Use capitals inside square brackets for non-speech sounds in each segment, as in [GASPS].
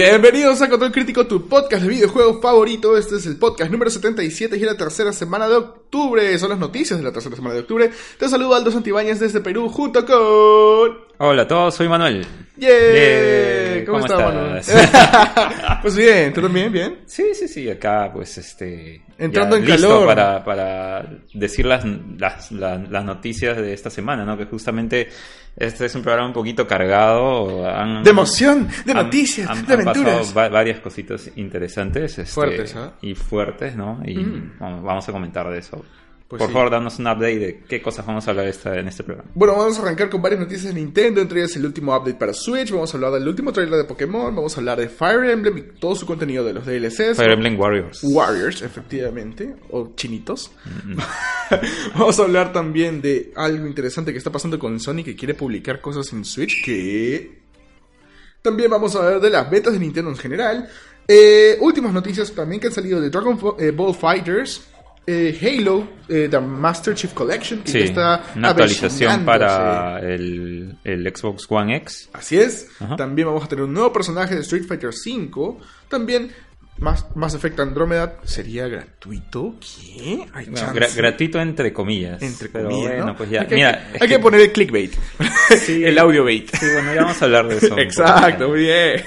Bienvenidos a Control Crítico, tu podcast de videojuegos favorito. Este es el podcast número 77 y es la tercera semana de octubre. Son las noticias de la tercera semana de octubre. Te saludo Aldo Santibáñez desde Perú junto con... Hola a todos, soy Manuel. ¡Yeah! Yeah, ¿Cómo, ¿cómo estás, [LAUGHS] [LAUGHS] pues bien, ¿tú también? ¿Bien? Sí, sí, sí, acá pues este... Entrando en listo calor. Para, para decir las, las, la- las noticias de esta semana, ¿no? Que justamente este es un programa un poquito cargado. han- De emoción, de han- noticias, han- de han pasado aventuras. va- varias cositas interesantes. este, Fuertes, ¿ah? Y fuertes, ¿no? Y Mm. vamos a comentar de eso. Pues Por sí. favor, danos un update de qué cosas vamos a hablar esta, en este programa. Bueno, vamos a arrancar con varias noticias de Nintendo, entre ellas el último update para Switch, vamos a hablar del último trailer de Pokémon, vamos a hablar de Fire Emblem y todo su contenido de los DLCs. Fire Emblem Warriors. Warriors, efectivamente, o chinitos. [LAUGHS] Vamos a hablar también de algo interesante que está pasando con Sony que quiere publicar cosas en Switch que... También vamos a hablar de las betas de Nintendo en general. Eh, últimas noticias también que han salido de Dragon eh, Ball Fighters, eh, Halo, eh, The Master Chief Collection, que Sí, ya está una actualización para el, el Xbox One X. Así es. Ajá. También vamos a tener un nuevo personaje de Street Fighter V. También Mass, Mass Effect Andromeda sería gratuito. ¿Qué? Hay chance. gra- gratuito entre comillas. Entre pero comillas, bueno, ¿no? pues ya. Hay que, Mira, hay que poner el clickbait. [LAUGHS] Sí. el audio bait. Sí, bueno, ya vamos a hablar de eso. Exacto, muy bien.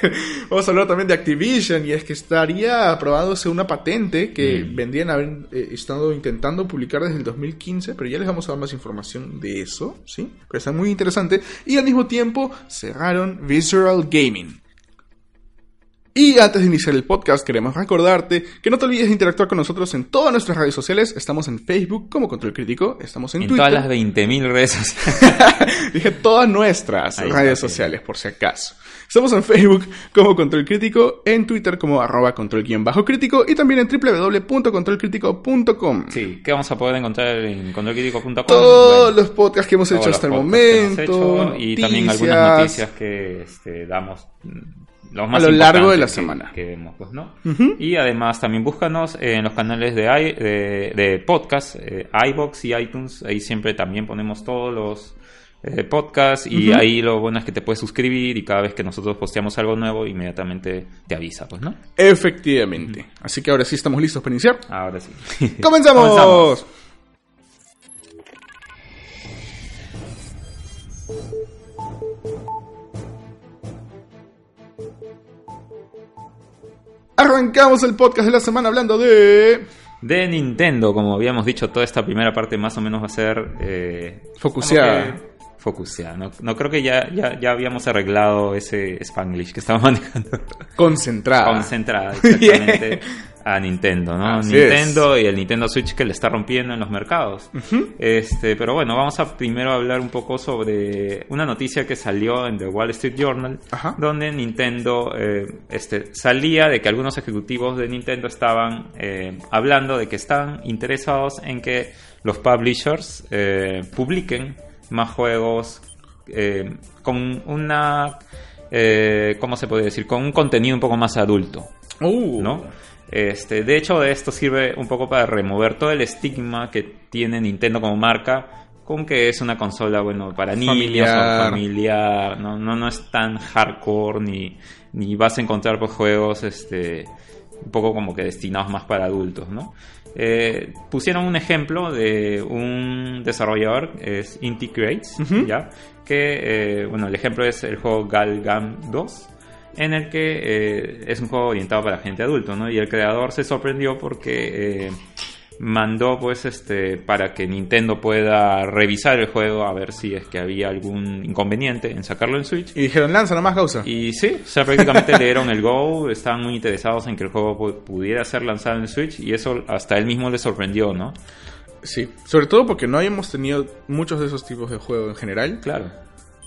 Vamos a hablar también de Activision y es que estaría aprobándose una patente que Mm. vendrían a haber eh, estado intentando publicar desde el 2015, pero ya les vamos a dar más información de eso, ¿sí? Pero está muy interesante. Y al mismo tiempo cerraron Visceral Gaming. Y antes de iniciar el podcast, queremos recordarte que no te olvides de interactuar con nosotros en todas nuestras redes sociales. Estamos en Facebook como Control Crítico, estamos en, En Twitter. todas las 20.000 redes sociales. [LAUGHS] Dije todas nuestras Ahí redes está, sociales, por si acaso. Estamos en Facebook como Control Crítico, en Twitter como arroba control guion bajo crítico y también en www.controlcrítico.com. Sí, ¿qué vamos a poder encontrar en controlcrítico.com? Todos Bueno, los podcasts que hemos hecho hasta el momento. hecho y también algunas noticias. que este, damos los más A lo largo de la que- semana. que vemos, pues, ¿no? Y además también búscanos en los canales de, i- de, de podcast, eh, iBox y iTunes. Ahí siempre también ponemos todos los eh, podcasts y ahí lo bueno es que te puedes suscribir y cada vez que nosotros posteamos algo nuevo inmediatamente te avisa, pues, ¿no? Efectivamente. Así que ahora sí estamos listos para iniciar. Ahora sí. [LAUGHS] ¡Comenzamos! Comenzamos. Arrancamos el podcast de la semana hablando de... De Nintendo, como habíamos dicho, toda esta primera parte más o menos va a ser... Eh, Focuseada. Focuseada. No, no creo que ya, ya, ya habíamos arreglado ese Spanglish que estaba [LAUGHS] manejando. Concentrada. Concentrada [LAUGHS] exactamente a Nintendo, ¿no? Así Nintendo y el Nintendo Switch que le está rompiendo en los mercados. Este, pero bueno, vamos a primero hablar un poco sobre una noticia que salió en The Wall Street Journal, Ajá. donde Nintendo eh, este, salía de que algunos ejecutivos de Nintendo estaban eh, hablando de que están interesados en que los publishers eh, publiquen más juegos eh, con una, eh, ¿cómo se puede decir? Con un contenido un poco más adulto. Uh. ¿no? Este, de hecho, esto sirve un poco para remover todo el estigma que tiene Nintendo como marca con que es una consola, bueno, para niños Familiar. o familiar, no, no, no es tan hardcore ni, ni vas a encontrar pues, juegos este, un poco como que destinados más para adultos, ¿no? Eh, pusieron un ejemplo de un desarrollador, es Inti Creates. ¿ya? Que, eh, bueno, el ejemplo es el juego Galgam 2, en el que eh, es un juego orientado para gente adulto, ¿no? Y el creador se sorprendió porque eh, mandó, pues, este, para que Nintendo pueda revisar el juego a ver si es que había algún inconveniente en sacarlo en Switch. Y dijeron, lanza nomás causa. Y sí, o sea, prácticamente le dieron el go, estaban muy interesados en que el juego pu- pudiera ser lanzado en Switch y eso hasta él mismo le sorprendió, ¿no? Sí, sobre todo porque no habíamos tenido muchos de esos tipos de juegos en general. Claro. claro.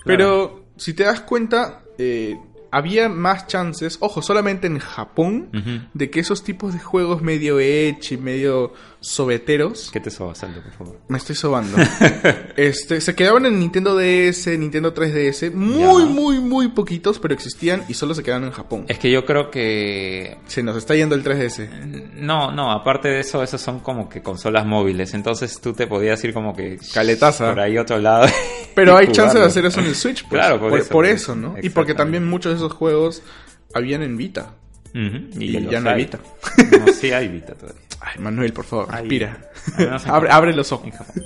Pero si te das cuenta, eh, había más chances, ojo, solamente en Japón, de que esos tipos de juegos medio y medio sobeteros, ¿Qué te sobas, Aldo, por favor? me estoy sobando, [LAUGHS] este, se quedaban en Nintendo DS, Nintendo 3DS, muy, Ya. muy, muy poquitos, pero existían y solo se quedaban en Japón. Es que yo creo que Se nos está yendo el 3DS. No, no, aparte de eso, esas son como que consolas móviles. Entonces tú te podías ir como que. Caletaza. Por ahí otro lado. [LAUGHS] Pero hay chance de jugarlo. hacer eso en el Switch, pues. Claro, por por, eso, por eso. ¿no? Y porque también muchos de esos juegos habían en Vita. Y, ya no hay Vita. No, sí hay Vita todavía. [LAUGHS] Ay, Manuel, por favor, respira. [LAUGHS] abre, abre los ojos. En Japón.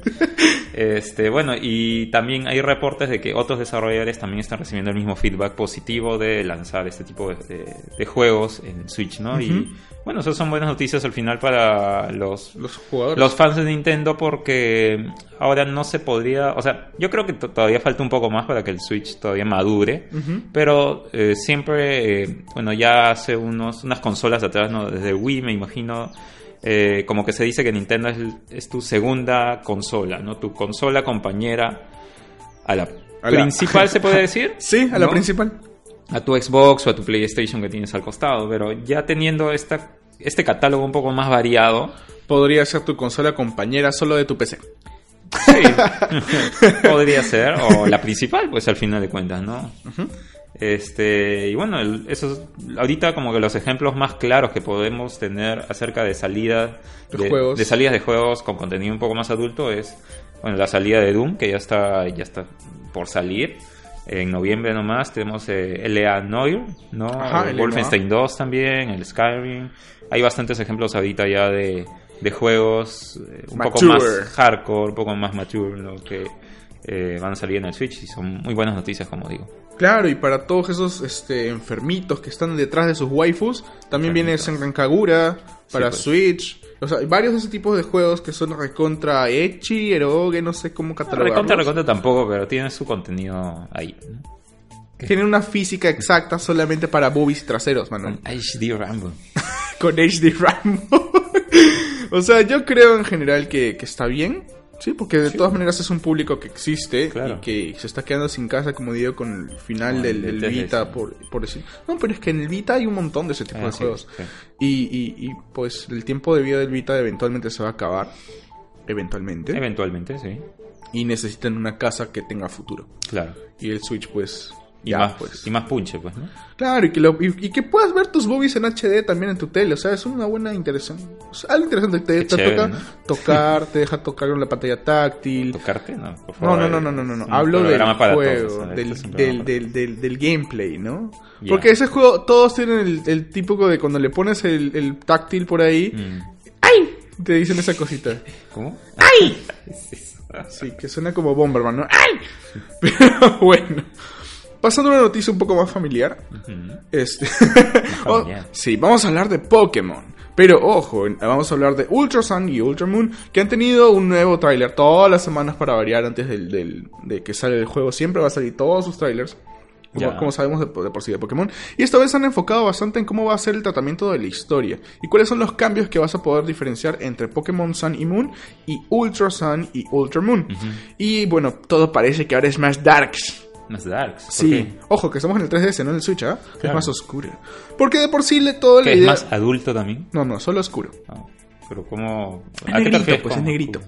Este, bueno, y también hay reportes de que otros desarrolladores también están recibiendo el mismo feedback positivo de lanzar este tipo de, de- de juegos en Switch, ¿no? Y bueno, esas son buenas noticias al final para los, Los jugadores. los fans de Nintendo porque ahora no se podría, o sea, yo creo que to- todavía falta un poco más para que el Switch todavía madure, pero eh, siempre, eh, bueno, ya hace unos, unas consolas atrás, ¿no? desde Wii me imagino, eh, como que se dice que Nintendo es, es tu segunda consola, ¿no? Tu consola compañera a la, A la- principal, se puede [LAUGHS] decir. Sí, a la ¿no? principal. a tu Xbox o a tu PlayStation que tienes al costado, pero ya teniendo esta, este catálogo un poco más variado, Podría ser tu consola compañera solo de tu PC. sí, [LAUGHS] podría ser, o la principal, pues al final de cuentas, ¿no? Este, y bueno, el- esos, ahorita como que los ejemplos más claros que podemos tener acerca de salidas De juegos. de salidas de juegos con contenido un poco más adulto es, bueno, la salida de Doom, que ya está, ya está por salir. En noviembre nomás tenemos eh, L.A. Noir, ¿no? Ajá. Wolfenstein 2 también, el Skyrim. Hay bastantes ejemplos ahorita ya de, de juegos eh, un poco más hardcore, un poco más mature, ¿no? que eh, van a salir en el Switch y son muy buenas noticias, como digo. Claro, y para todos esos este, enfermitos que están detrás de sus waifus, también viene. Senran Kagura para pues. Switch. O sea, varios de ese tipo de juegos que son recontra Echi, Eroge, no sé cómo catalogarlos. Recontra, recontra tampoco, pero tiene su contenido ahí. ¿no? Tienen una física exacta solamente para boobies y traseros, Con Manuel. HD Rambo. [LAUGHS] Con HD Rambo. [LAUGHS] o sea, yo creo en general que, que está bien. Sí, porque de todas maneras es un público que existe Claro. y que se está quedando sin casa, como digo, con el final del. Vita, por, por decir. No, pero es que en el Vita hay un montón de ese tipo Ah, de sí, juegos. sí. Y, y, y, pues el tiempo de vida del Vita eventualmente se va a acabar. Eventualmente. Eventualmente, sí. y necesitan una casa que tenga futuro. Claro. Y el Switch, pues. Y, ya, más, pues. y más punche, pues, ¿no? Claro, y que, lo- y, y que puedas ver tus boobies en HD también en tu tele. O sea, es una buena interacción. O sea, algo interesante. Te, te chévere, toca ¿no? [LAUGHS] tocar, te deja tocar con la pantalla táctil. ¿Tocarte? No, por No, favor. no, no, no, no, no, no. Un Hablo del juego, todos, ¿no? del, Este del, del, del, del gameplay, ¿no? Porque ese juego, todos tienen el, el típico de cuando le pones el, el táctil por ahí, Mm. ¡ay! Te dicen esa cosita. ¿Cómo? ¡Ay! [LAUGHS] Sí, que suena como Bomberman, ¿no? ¡Ay! [LAUGHS] Pero bueno. Pasando a una noticia un poco más familiar. Este. [LAUGHS] familiar. Oh, sí, vamos a hablar de Pokémon. Pero ojo, vamos a hablar de Ultra Sun y Ultra Moon, que han tenido un nuevo tráiler todas las semanas para variar antes del, del- de que sale el juego. Siempre va a salir todos sus trailers. Como, sabemos de, de por sí de Pokémon. Y esta vez han enfocado bastante en cómo va a ser el tratamiento de la historia. Y cuáles son los cambios que vas a poder diferenciar entre Pokémon Sun y Moon y Ultra Sun y Ultra Moon. Y bueno, todo parece que ahora es más darks. Más darks. ¿por Sí, qué? ojo, que estamos en el 3DS, no en el Switch, ¿ah? Es Claro. más oscuro. Porque de por sí le todo la ¿Que es idea... más adulto también? No, no, solo oscuro. Ah, pero ¿cómo? Es ¿A qué refieres pues es negrito.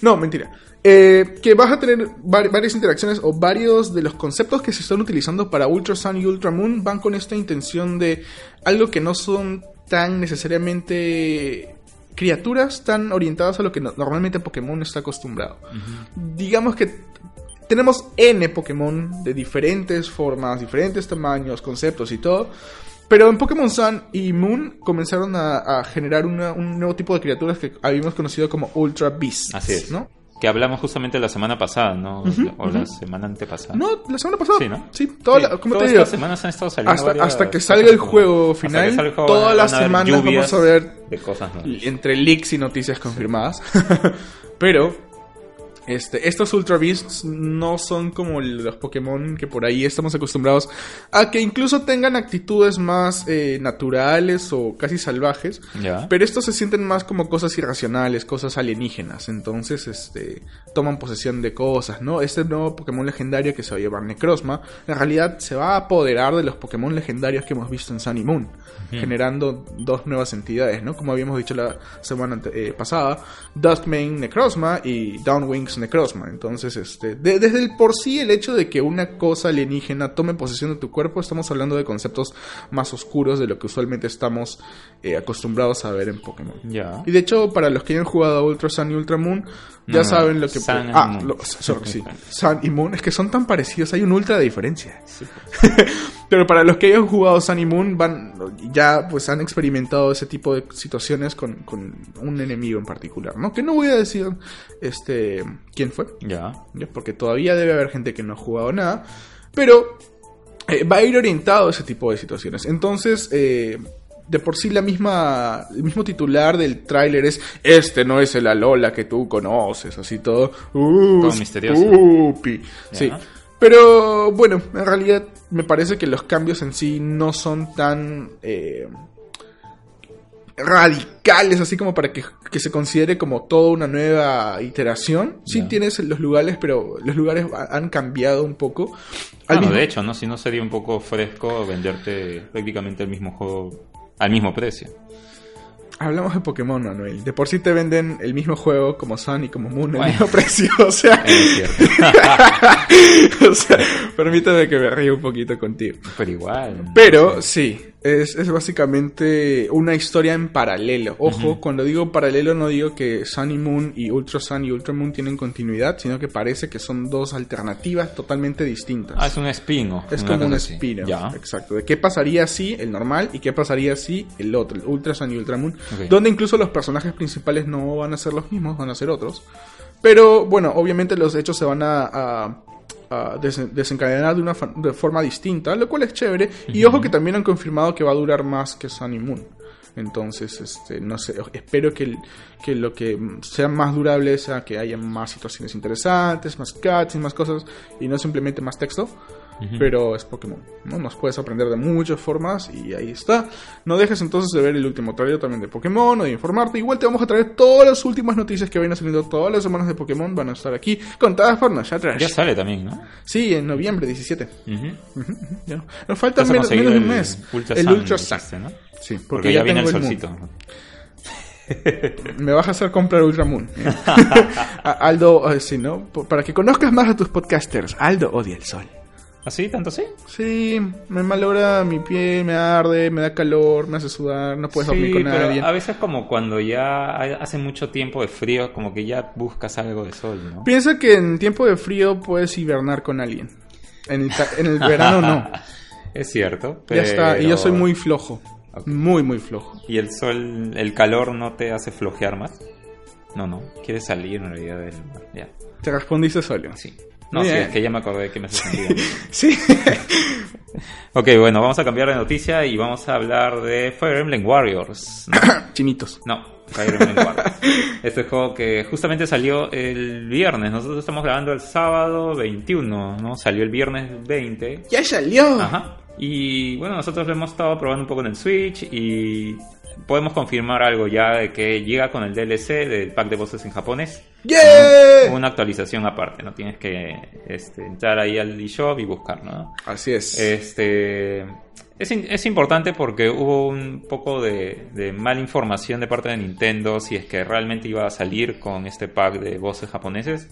No, mentira. Eh, que vas a tener vari- varias interacciones o varios de los conceptos que se están utilizando para Ultra Sun y Ultra Moon van con esta intención de algo que no son tan necesariamente criaturas tan orientadas a lo que no- normalmente Pokémon está acostumbrado. Digamos que tenemos N Pokémon de diferentes formas, diferentes tamaños, conceptos y todo. Pero en Pokémon Sun y Moon comenzaron a, a generar una- un nuevo tipo de criaturas que habíamos conocido como Ultra Beasts. Así es. ¿no? Que hablamos justamente la semana pasada, ¿no? o la semana antepasada. No, la semana pasada. Sí, ¿no? Sí, toda Sí, la- ¿cómo te todas digo? estas semanas han estado saliendo Hasta, varias hasta que salga el juego final, salga el juego todas las semanas vamos a ver de cosas nuevas. entre leaks y noticias confirmadas. [LAUGHS] Pero este, estos Ultra Beasts no son como los Pokémon que por ahí estamos acostumbrados a que incluso tengan actitudes más eh, naturales o casi salvajes. Ya. Pero estos se sienten más como cosas irracionales, cosas alienígenas. Entonces, este, toman posesión de cosas, ¿no? Este nuevo Pokémon legendario que se va a llamar Necrozma, en realidad se va a apoderar de los Pokémon legendarios que hemos visto en Sun y Moon, generando dos nuevas entidades, ¿no? Como habíamos dicho la semana eh, pasada, Duskmane Necrozma y Downwings Necrozma. Entonces, este, de- desde el por sí el hecho de que una cosa alienígena tome posesión de tu cuerpo, estamos hablando de conceptos más oscuros de lo que usualmente estamos eh, acostumbrados a ver en Pokémon. Y de hecho, para los que hayan jugado a Ultra Sun y Ultra Moon, ya No, saben lo que... Sun ah, Moon. lo- sorry, sí. Sun y Moon, es que son tan parecidos, hay un ultra de diferencia. Sí. [LAUGHS] Pero para los que hayan jugado Sun y Moon, van, ya pues han experimentado ese tipo de situaciones con, con un enemigo en particular, ¿no? Que no voy a decir este quién fue, Ya. porque todavía debe haber gente que no ha jugado nada, pero eh, va a ir orientado a ese tipo de situaciones. Entonces, eh, de por sí la misma, el mismo titular del tráiler es, este no es el Alola que tú conoces, así todo, uh, Todo misterioso. spooky". Ya. Sí. Pero bueno, en realidad me parece que los cambios en sí no son tan eh, radicales, así como para que, que se considere como toda una nueva iteración. Sí tienes los lugares, pero los lugares ha- han cambiado un poco. Al no, mismo- de hecho, ¿no? Si no sería un poco fresco venderte prácticamente el mismo juego al mismo precio. Hablamos de Pokémon, Manuel. De por sí te venden el mismo juego como Sun y como Moon al Bueno. mismo [LAUGHS] precio. O sea, Es cierto. [LAUGHS] o sea, permítame que me ríe un poquito contigo. Pero igual. Pero sí, es, es básicamente una historia en paralelo. Ojo, cuando digo paralelo no digo que Sun y Moon y Ultra Sun y Ultra Moon tienen continuidad, sino que parece que son dos alternativas totalmente distintas. Ah, es un spin Es como un cosa así. spin Ya. exacto. De qué pasaría si el normal y qué pasaría si el otro, el Ultra Sun y Ultra Moon. Donde incluso los personajes principales no van a ser los mismos, van a ser otros. Pero bueno, obviamente los hechos se van a, a- desen- desencadenar de una de forma distinta, lo cual es chévere. Y ojo que también han confirmado que va a durar más que Sun y Moon. Entonces, este, no sé, espero que, que lo que sea más durable sea que haya más situaciones interesantes, más cutscenes, más cosas, y no simplemente más texto. Pero es Pokémon, ¿no? Nos puedes aprender de muchas formas y ahí está. No dejes entonces de ver el último trailer también de Pokémon o de informarte. Igual te vamos a traer todas las últimas noticias que vayan saliendo todas las semanas de Pokémon. Van a estar aquí contadas por nosotros. Ya sale también, ¿no? Sí, en noviembre 17. Ujú. Ujú, ujú, ya. Nos falta menos, de un mes. Ultra el Sun, Ultra Sun. Sí, porque, Porque, ya, viene el solcito. [LAUGHS] Me vas a hacer comprar Ultramoon. [LAUGHS] Aldo, eh, sí, ¿no? Para que conozcas más a tus podcasters. Aldo odia el sol. ¿Así? ¿Tanto así? Sí, me malogra mi piel, me arde, me da calor, me hace sudar, no puedes dormir Sí, con pero nadie. a veces como cuando ya hace mucho tiempo de frío, como que ya buscas algo de sol, ¿no? Piensa que en tiempo de frío puedes hibernar con alguien. En el, en el verano no. [LAUGHS] Es cierto. Ya está, y yo pero- soy muy flojo. Muy, muy flojo. ¿Y el sol, el calor no te hace flojear más? No, no. Quieres salir en realidad del... Ya, Te respondiste solo. sí. No, sí, es que ya me acordé que me [LAUGHS] hace sentido. Sí. [LAUGHS] ok, bueno, vamos a cambiar de noticia y vamos a hablar de Fire Emblem Warriors. ¿no? [COUGHS] Chinitos. No, Fire Emblem Warriors. Este juego que justamente salió el viernes. Nosotros estamos grabando el sábado 21, ¿no? Salió el viernes 20. ¡Ya salió! Ajá. Y bueno, nosotros lo hemos estado probando un poco en el Switch y podemos confirmar algo ya de que llega con el DLC del pack de voces en japonés. ¡Yeah! Una actualización aparte, no tienes que este, entrar ahí al eShop y buscarlo, ¿no? Así es. Este es importante porque hubo un poco de, de mala información de parte de Nintendo si es que realmente iba a salir con este pack de voces japoneses.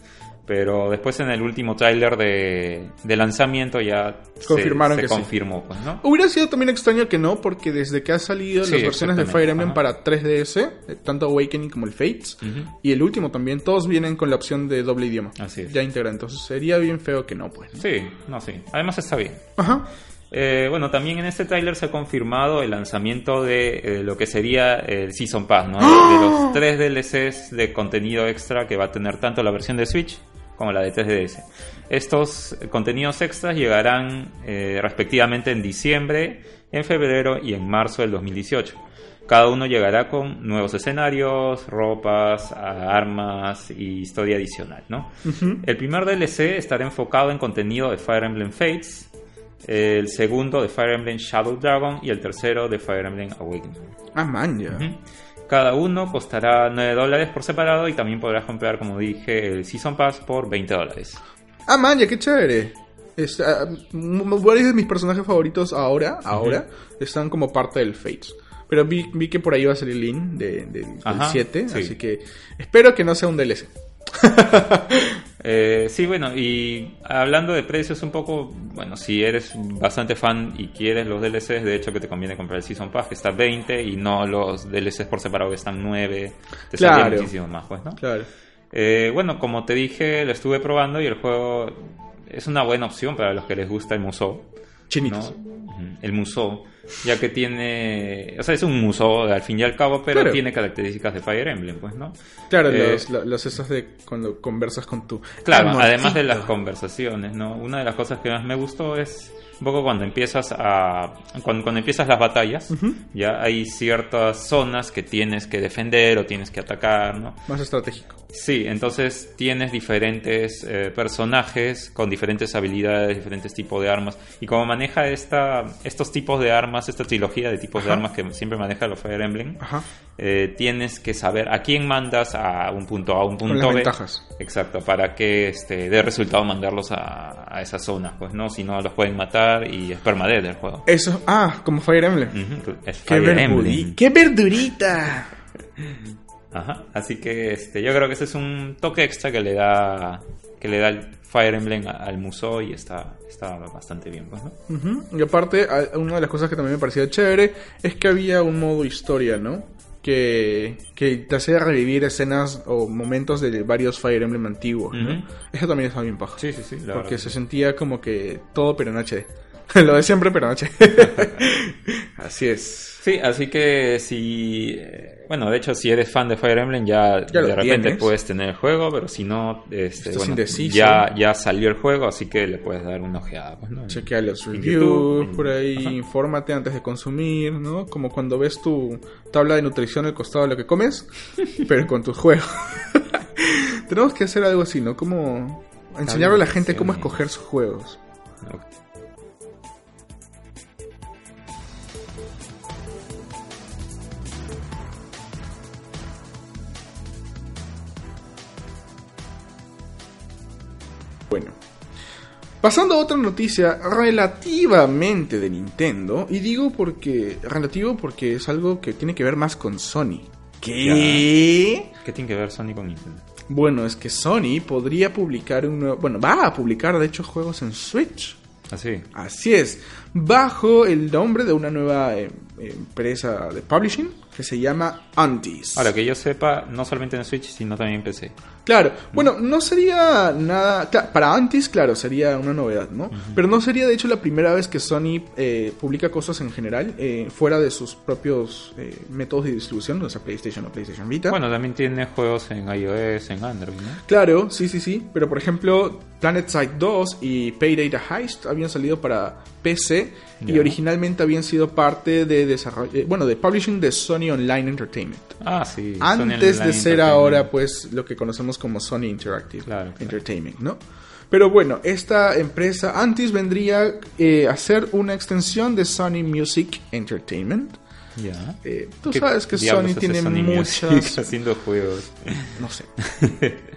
Pero después en el último tráiler de, de lanzamiento ya se- Confirmaron se, que sí. confirmó, pues, ¿no? Hubiera sido también extraño que no, porque desde que ha salido Sí, las versiones de Fire Emblem ajá. para 3DS, eh, tanto Awakening como el Fates, y el último también, todos vienen con la opción de doble idioma. Así es. Ya integra, entonces sería bien feo que no, pues. ¿no? Sí, no, sí. Además está bien. Ajá. Eh, bueno, también en este tráiler se ha confirmado el lanzamiento de eh, lo que sería el Season Pass, ¿no? De, de los tres DLCs de contenido extra que va a tener tanto la versión de Switch como la de 3DS. Estos contenidos extras llegarán eh, respectivamente en diciembre, en febrero y en marzo del 2018. Cada uno llegará con nuevos escenarios, ropas, armas y historia adicional, ¿no? El primer DLC estará enfocado en contenido de Fire Emblem Fates, el segundo de Fire Emblem Shadow Dragon y el tercero de Fire Emblem Awakening. Ah, man, ya. Ujú. Cada uno costará 9 dólares por separado y también podrás comprar, como dije, el Season Pass por 20 dólares. Ah, man, ya, qué chévere. Es, ah, varios de mis personajes favoritos ahora, ahora, están como parte del Fates. Pero vi, vi que por ahí va a salir Lin de, de- del Ajá, 7, sí. así que espero que no sea un DLC. [LAUGHS] Eh, sí, bueno, y hablando de precios un poco, bueno, si eres bastante fan y quieres los DLCs, de hecho que te conviene comprar el Season Pass, que está 20, y no los DLCs por separado que están 9, te Claro. muchísimo más, pues, ¿no? Claro. Eh, bueno, como te dije, lo estuve probando y el juego es una buena opción para los que les gusta el musou. Chinitos. El museo, ya que tiene, o sea, es un museo al fin y al cabo, pero Claro. tiene características de Fire Emblem, pues, ¿no? Claro, Eh, los, lo- los esos de cuando conversas con tu. Claro, amorcito. además de las conversaciones, ¿no? Una de las cosas que más me gustó es un poco cuando empiezas a cuando, cuando empiezas las batallas, ya hay ciertas zonas que tienes que defender o tienes que atacar, ¿no? Más estratégico. Sí, entonces tienes diferentes eh, personajes con diferentes habilidades, diferentes tipos de armas. Y como maneja esta, estos tipos de armas, esta trilogía de tipos de armas que siempre maneja los Fire Emblem, Ajá. eh, tienes que saber a quién mandas a un punto A, un Con punto las B. ventajas. Exacto, para que este, dé resultado mandarlos a, a esas zonas, pues no, si no los pueden matar y es permadeath el juego. Eso. Ah, como Fire Emblem. Es ¡Qué, Fire verduri- Emblem. ¡Qué verdurita! Ajá, así que este, yo creo que ese es un toque extra que le da que le da el Fire Emblem al museo y está, está bastante bien, pues, ¿no? Y aparte, una de las cosas que también me parecía chévere es que había un modo historia, ¿no? Que, que te hacía revivir escenas o momentos de varios Fire Emblem antiguos, ¿no? Eso también está bien paja. Sí, sí, sí. porque verdad se sentía como que todo pero en HD. [LAUGHS] Lo de siempre pero en HD. [LAUGHS] Así es. Sí, así que si. eh, Bueno, de hecho, si eres fan de Fire Emblem, ya, de repente tienes. puedes tener el juego, pero si no, este, bueno, ya, ya salió el juego, así que le puedes dar una ojeada. Pues, ¿no? Chequea los reviews por ahí, Ajá. infórmate antes de consumir, ¿no? Como cuando ves tu tabla de nutrición al costado de lo que comes, [LAUGHS] pero con tus juegos. [LAUGHS] Tenemos que hacer algo así, ¿no? Como enseñarle a la gente cómo escoger sus juegos. Bueno. Pasando a otra noticia relativamente de Nintendo, y digo porque relativo porque es algo que tiene que ver más con Sony. ¿Qué? ¿Qué tiene que ver Sony con Nintendo? Bueno, es que Sony podría publicar un nuevo, bueno, va a publicar de hecho juegos en Switch. Así. Así es, bajo el nombre de una nueva eh, empresa de publishing que se llama Antis. Ahora, que yo sepa, no solamente en Switch, sino también en PC. Claro, bueno, no sería nada. para Antis, claro, sería una novedad, ¿no? Pero no sería de hecho la primera vez que Sony eh, publica cosas en general eh, fuera de sus propios eh, métodos de distribución, o sea, PlayStation o PlayStation Vita. Bueno, también tiene juegos en iOS, en Android, ¿no? Claro, sí, sí, sí. Pero por ejemplo, Planet Side 2 y Payday the Heist habían salido para PC y originalmente habían sido parte de desarrollo, eh, bueno, de publishing de Sony Online Entertainment. Ah, sí. Antes de ser ahora, pues, lo que conocemos como Sony Interactive Claro, claro. Entertainment, ¿no? Pero bueno, esta empresa Antis vendría eh, a ser una extensión de Sony Music Entertainment. Ya. Eh, tú ¿Qué sabes que Sony tiene Sony Music muchas [LAUGHS] haciendo juegos. no sé.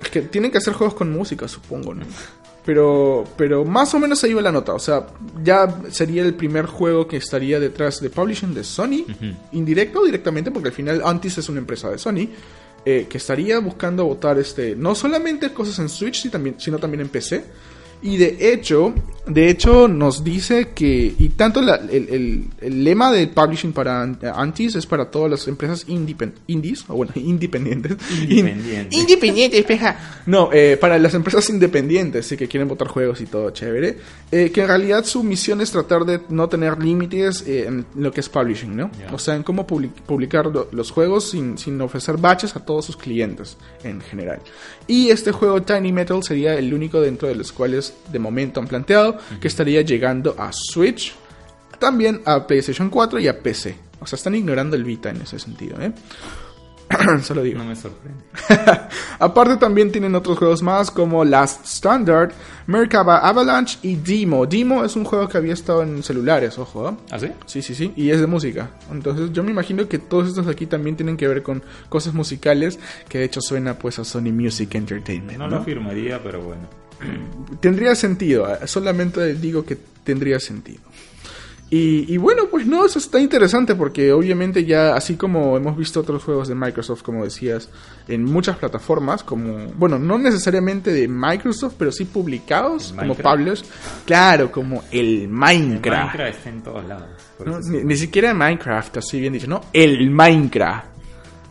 Es que tienen que hacer juegos con música, supongo, ¿no? [LAUGHS] Pero, pero más o menos ahí va la nota. O sea, ya sería el primer juego que estaría detrás de publishing de Sony, indirecto o directamente, porque al final Antis es una empresa de Sony, eh, que estaría buscando votar este, no solamente cosas en Switch, sino también, sino también en PC. Y de hecho, de hecho nos dice que, y tanto la- el, el- el lema del publishing para An- Antis es para todas las empresas indies, o bueno, [LAUGHS] independientes. Independientes. In- independientes, peja. No, eh, para las empresas independientes, sí, que quieren botar juegos y todo chévere. eh, que en realidad su misión es tratar de no tener límites eh, en lo que es publishing, ¿no? O sea, en cómo public- publicar lo- los juegos sin, sin ofrecer baches a todos sus clientes en general. Y este juego Tiny Metal sería el único dentro de los cuales de momento han planteado que estaría llegando a Switch, también a PlayStation 4 y a PC. O sea, están ignorando el Vita en ese sentido, ¿eh? [CLEARS THROAT] Solo digo. No me sorprende. [LAUGHS] Aparte también tienen otros juegos más como Last Standard, Merkaba Avalanche y Demo. Demo es un juego que había estado en celulares, ojo. ¿eh? ¿Ah, sí? Sí, sí, sí, y es de música. Entonces yo me imagino que todos estos aquí también tienen que ver con cosas musicales, que de hecho suena pues a Sony Music Entertainment. No ¿no? lo firmaría, pero bueno. [CLEARS THROAT] Tendría sentido, eh, solamente digo que tendría sentido. Y, y bueno, pues no, eso está interesante porque obviamente ya, así como hemos visto otros juegos de Microsoft, como decías, en muchas plataformas, como, bueno, no necesariamente de Microsoft, pero sí publicados ¿El como publishers. Claro, como el Minecraft. Minecraft está en todos lados. No, ni siquiera Minecraft, así bien dicho, ¿no? El Minecraft.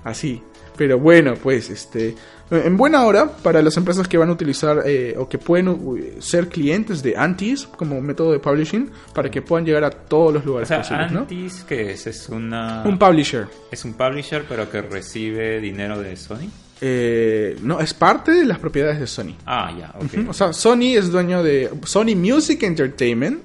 Así. Pero bueno, pues este en buena hora para las empresas que van a utilizar eh, o que pueden ser clientes de Antis como método de publishing para que puedan llegar a todos los O lugares sea, posibles, ¿no? Antis, que es? Es una... Un publisher. Es un publisher, pero que recibe dinero de Sony. Eh, no, es parte de las propiedades de Sony. Ah, ya, ok. Ujú, O sea, Sony es dueño de Sony Music Entertainment,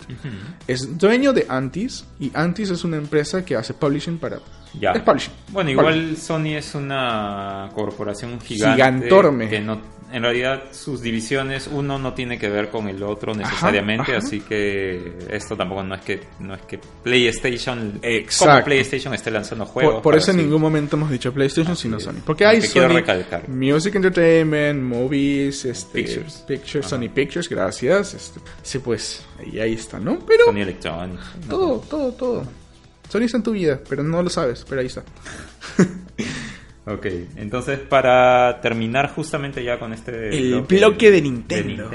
es dueño de Antis y Antis es una empresa que hace publishing para Ya. es publishing. Bueno, igual Sony es una corporación gigante. Gigantorme. Que no, en realidad sus divisiones, uno no tiene que ver con el otro necesariamente, ajá. así que esto tampoco no es que no es que PlayStation, Exacto. como PlayStation esté lanzando juegos. Por, por eso en ningún momento hemos dicho PlayStation sino es. Sony. Porque hay Sony. Music Entertainment, Movies, este, Pictures. Pictures, Sony Pictures, gracias. este, sí, pues ahí, ahí está, ¿no? Pero Sony Electronics. ¿no? todo, todo, todo. Sony está en tu vida, pero no lo sabes, pero ahí está. [LAUGHS] Ok, entonces para terminar justamente ya con este El bloque de Nintendo.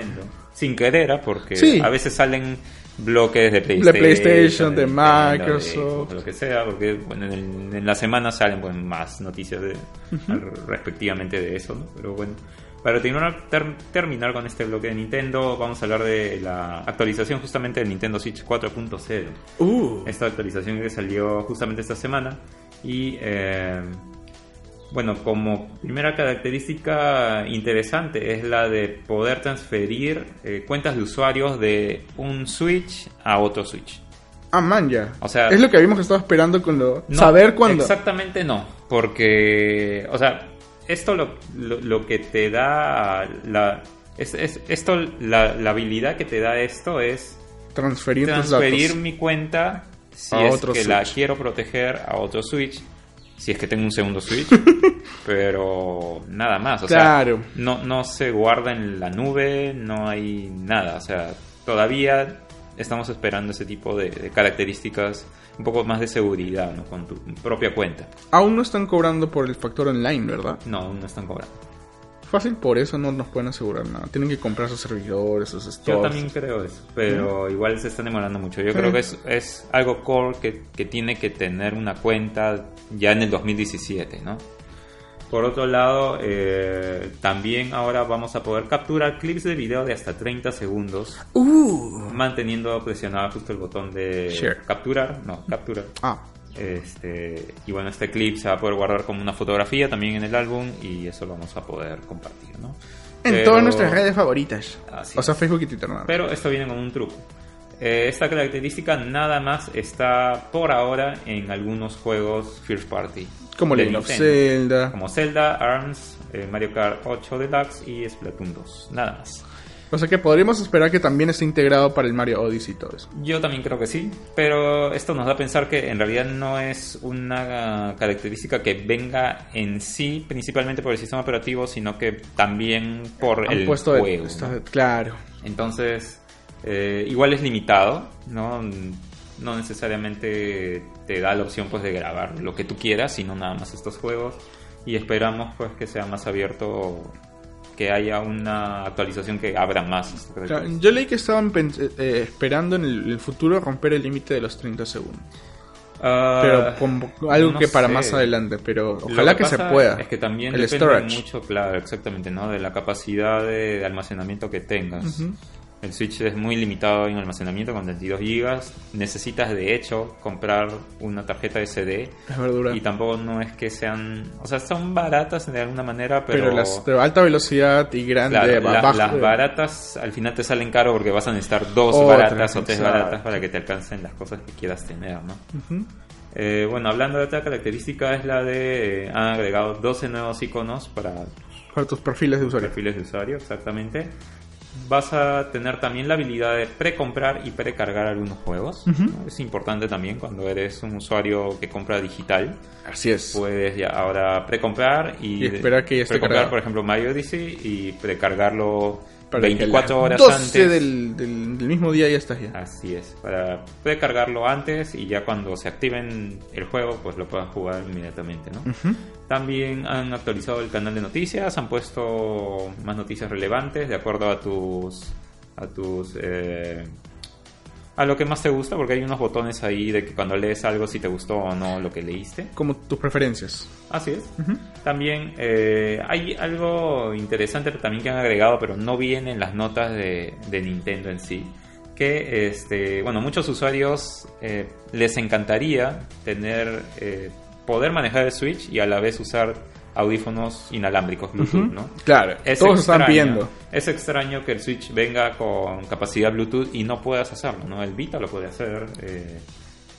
Sin querer, porque Sí. a veces salen bloques de De PlayStation, PlayStation, de Nintendo, Microsoft. de lo que sea, porque bueno, en, el- en la semana salen pues, más noticias de, al- respectivamente de eso, ¿no? Pero bueno, para terminar, ter- terminar con este bloque de Nintendo, vamos a hablar de la actualización justamente del Nintendo Switch 4.0 Uh, esta actualización que salió justamente esta semana y eh, bueno como primera característica interesante es la de poder transferir eh, cuentas de usuarios de un Switch a otro Switch ah, man, ya. O sea- es lo que habíamos estado esperando con lo. No, saber cuándo. exactamente no porque o sea esto lo, lo, lo que te da la es, es- esto la, la habilidad que te da esto es Transferir, transferir mi cuenta si A es otro que la quiero proteger a otro Switch, si es que tengo un segundo Switch, [LAUGHS] pero nada más, o Claro. sea, no, no se guarda en la nube, no hay nada, o sea, todavía estamos esperando ese tipo de, de características, un poco más de seguridad, ¿no? Con tu propia cuenta. Aún no están cobrando por el factor online, ¿verdad? No, aún no están cobrando. Fácil, por eso no nos pueden asegurar nada. Tienen que comprar sus servidores, sus stores. Yo también creo eso, pero igual se están demorando mucho. Yo creo que es, es algo core que, que tiene que tener una cuenta ya en el 2017, ¿no? Por otro lado, eh, también ahora vamos a poder capturar clips de video de hasta 30 segundos, Uh. manteniendo presionado justo el botón de Share. capturar, no, capturar. Ah, Este, y bueno, este clip se va a poder guardar como una fotografía también en el álbum y eso lo vamos a poder compartir, ¿no? en Pero- todas nuestras redes favoritas. Así o sea. Facebook y Twitter. Pero esto viene con un truco. Eh, esta característica nada más está por ahora en algunos juegos First Party. Como de Legend of. Zelda. Como Zelda, ARMS, eh, Mario Kart 8 Deluxe y Splatoon 2. Nada más. O sea que podríamos esperar que también esté integrado para el Mario Odyssey y todo eso. Yo también creo que sí, pero esto nos da a pensar que en realidad no es una característica que venga en sí principalmente por el sistema operativo, sino que también por Han el puesto juego. está- ¿no? claro. Entonces, eh, igual es limitado, ¿no? No necesariamente te da la opción pues de grabar lo que tú quieras, sino nada más estos juegos. Y esperamos pues que sea más abierto, que haya una actualización que abra más. Claro, característica. Yo leí que estaban pens- eh, esperando en el, el futuro romper el límite de los 30 segundos. Ah, Pero como algo no que para sé. más adelante, pero ojalá que, se pueda. Es que también el depende storage. mucho, claro, exactamente, ¿no? De la capacidad de, de almacenamiento que tengas. El Switch es muy limitado en almacenamiento con 32 GB. Necesitas de hecho comprar una tarjeta SD Es verdura. y tampoco no es que sean, o sea, son baratas de alguna manera, pero, pero, las de alta velocidad y grande, la- las baratas al final te salen caro porque vas a necesitar dos baratas o tres baratas para que te alcancen las cosas que quieras tener, ¿no? Eh, bueno, hablando de otra característica es la de eh, han agregado 12 nuevos iconos para Para tus perfiles de usuario. perfiles de usuario, exactamente. Vas a tener también la habilidad de precomprar y precargar algunos juegos. ¿no? Es importante también cuando eres un usuario que compra digital. Así es. Puedes ya ahora precomprar y, Y esperar que ya esté precomprar, cargado. por ejemplo, Mario Odyssey y precargarlo Para que 24 las horas 12 antes. Del, del, del mismo día ya estás ya. Así es, para precargarlo antes y ya cuando se activen el juego, pues lo puedan jugar inmediatamente, ¿no? También han actualizado el canal de noticias, han puesto más noticias relevantes de acuerdo a tus a tus eh, a lo que más te gusta, porque hay unos botones ahí de que cuando lees algo si te gustó o no lo que leíste. Como tus preferencias. Así es. También eh, hay algo interesante también que han agregado, pero no viene en las notas de, de Nintendo en sí. Que, este, bueno, muchos usuarios eh, les encantaría tener, eh, poder manejar el Switch y a la vez usar audífonos inalámbricos Bluetooth. ¿no? Claro, Es todos están extraño, pidiendo. Es extraño que el Switch venga con capacidad Bluetooth y no puedas hacerlo, ¿no? El Vita lo puede hacer, eh,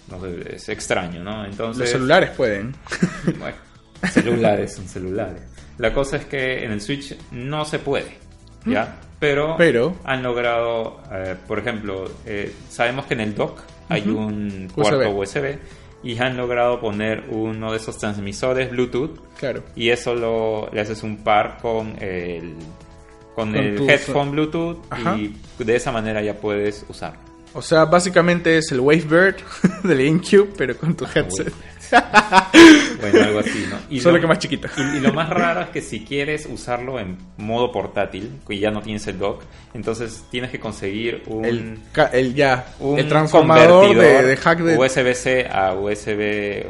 no sé, es extraño, ¿no? Entonces, Los celulares pueden. bueno, celulares son celulares. La cosa es que en el Switch no se puede, ¿ya? Pero, Pero- han logrado, eh, por ejemplo, eh, sabemos que en el dock hay un puerto USB. USB y han logrado poner uno de esos transmisores Bluetooth Claro. y eso lo, le haces un par con el, con Con el tu- headphone Bluetooth Ajá. y de esa manera ya puedes usarlo. O sea, básicamente es el Wavebird [LAUGHS] del GameCube, pero con tu headset. [LAUGHS] Bueno, algo así, ¿no? Y Solo lo- que más chiquito. Y, y lo más raro es que si quieres usarlo en modo portátil, que ya no tienes el dock, entonces tienes que conseguir un, El, ya, un el transformador de hack de... USB-C a USB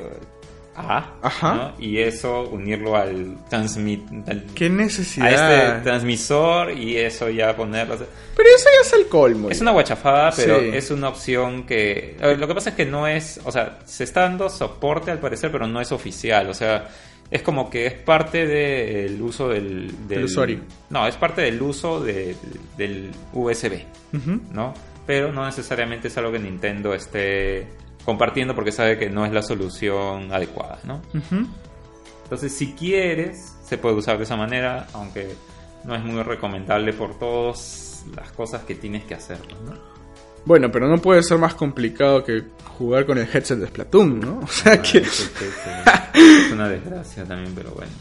A, Ajá. ¿no? y eso unirlo al transmit al- ¿Qué a necesidad? este transmisor y eso ya ponerlo. Pero eso ya es el colmo. Es una guachafada, pero Sí. es una opción que... a ver, Lo que pasa es que no es... O sea, se está dando soporte al parecer, pero no es oficial. O sea, es como que es parte del uso del... Del usuario. No, es parte del uso de- del USB, Ujú. ¿no? Pero no necesariamente es algo que Nintendo esté compartiendo porque sabe que no es la solución adecuada, ¿no? Entonces, si quieres, se puede usar de esa manera, aunque no es muy recomendable por todas las cosas que tienes que hacer, ¿no? Bueno, pero no puede ser más complicado que jugar con el headset de Splatoon, ¿no? [LAUGHS] O sea Ah, que... Es una desgracia también, pero bueno.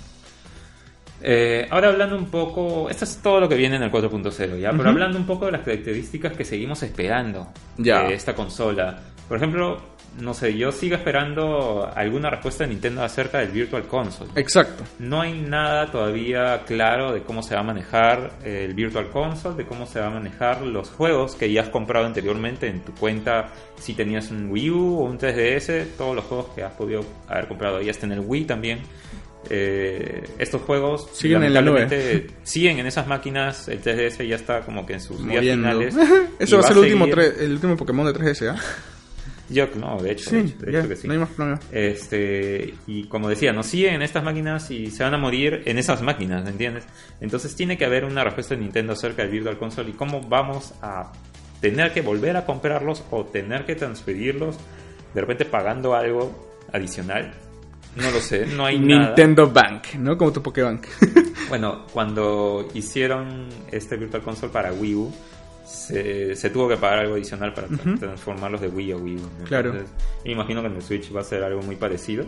Eh, ahora hablando un poco, esto es todo lo que viene en el 4.0, ¿ya? Pero hablando un poco de las características que seguimos esperando Ya. de esta consola. Por ejemplo, no sé, yo sigo esperando alguna respuesta de Nintendo acerca del Virtual Console. Exacto. No hay nada todavía claro de cómo se va a manejar el Virtual Console, de cómo se va a manejar los juegos que ya has comprado anteriormente en tu cuenta. Si tenías un Wii U o un 3DS, todos los juegos que has podido haber comprado ya están en el Wii también. Eh, estos juegos Siguen en la nube. [LAUGHS] siguen en esas máquinas. El 3DS ya está como que en sus días finales. [LAUGHS] Ese y va a ser el último, seguir- el último Pokémon de 3DS, ¿ah? [LAUGHS] Yo, no, de hecho, de Sí, hecho, de hecho que sí. no hay más problema. Este, y como decía, nos siguen en estas máquinas y se van a morir en esas máquinas, ¿entiendes? Entonces tiene que haber una respuesta de Nintendo acerca del Virtual Console y cómo vamos a tener que volver a comprarlos o tener que transferirlos, de repente pagando algo adicional. No lo sé, no hay nada. Nintendo Bank, ¿no? Como tu Pokébank. [LAUGHS] Bueno, cuando hicieron este Virtual Console para Wii U, se, se tuvo que pagar algo adicional para tra- transformarlos de Wii a Wii. Claro. Entonces, me imagino que en el Switch va a ser algo muy parecido.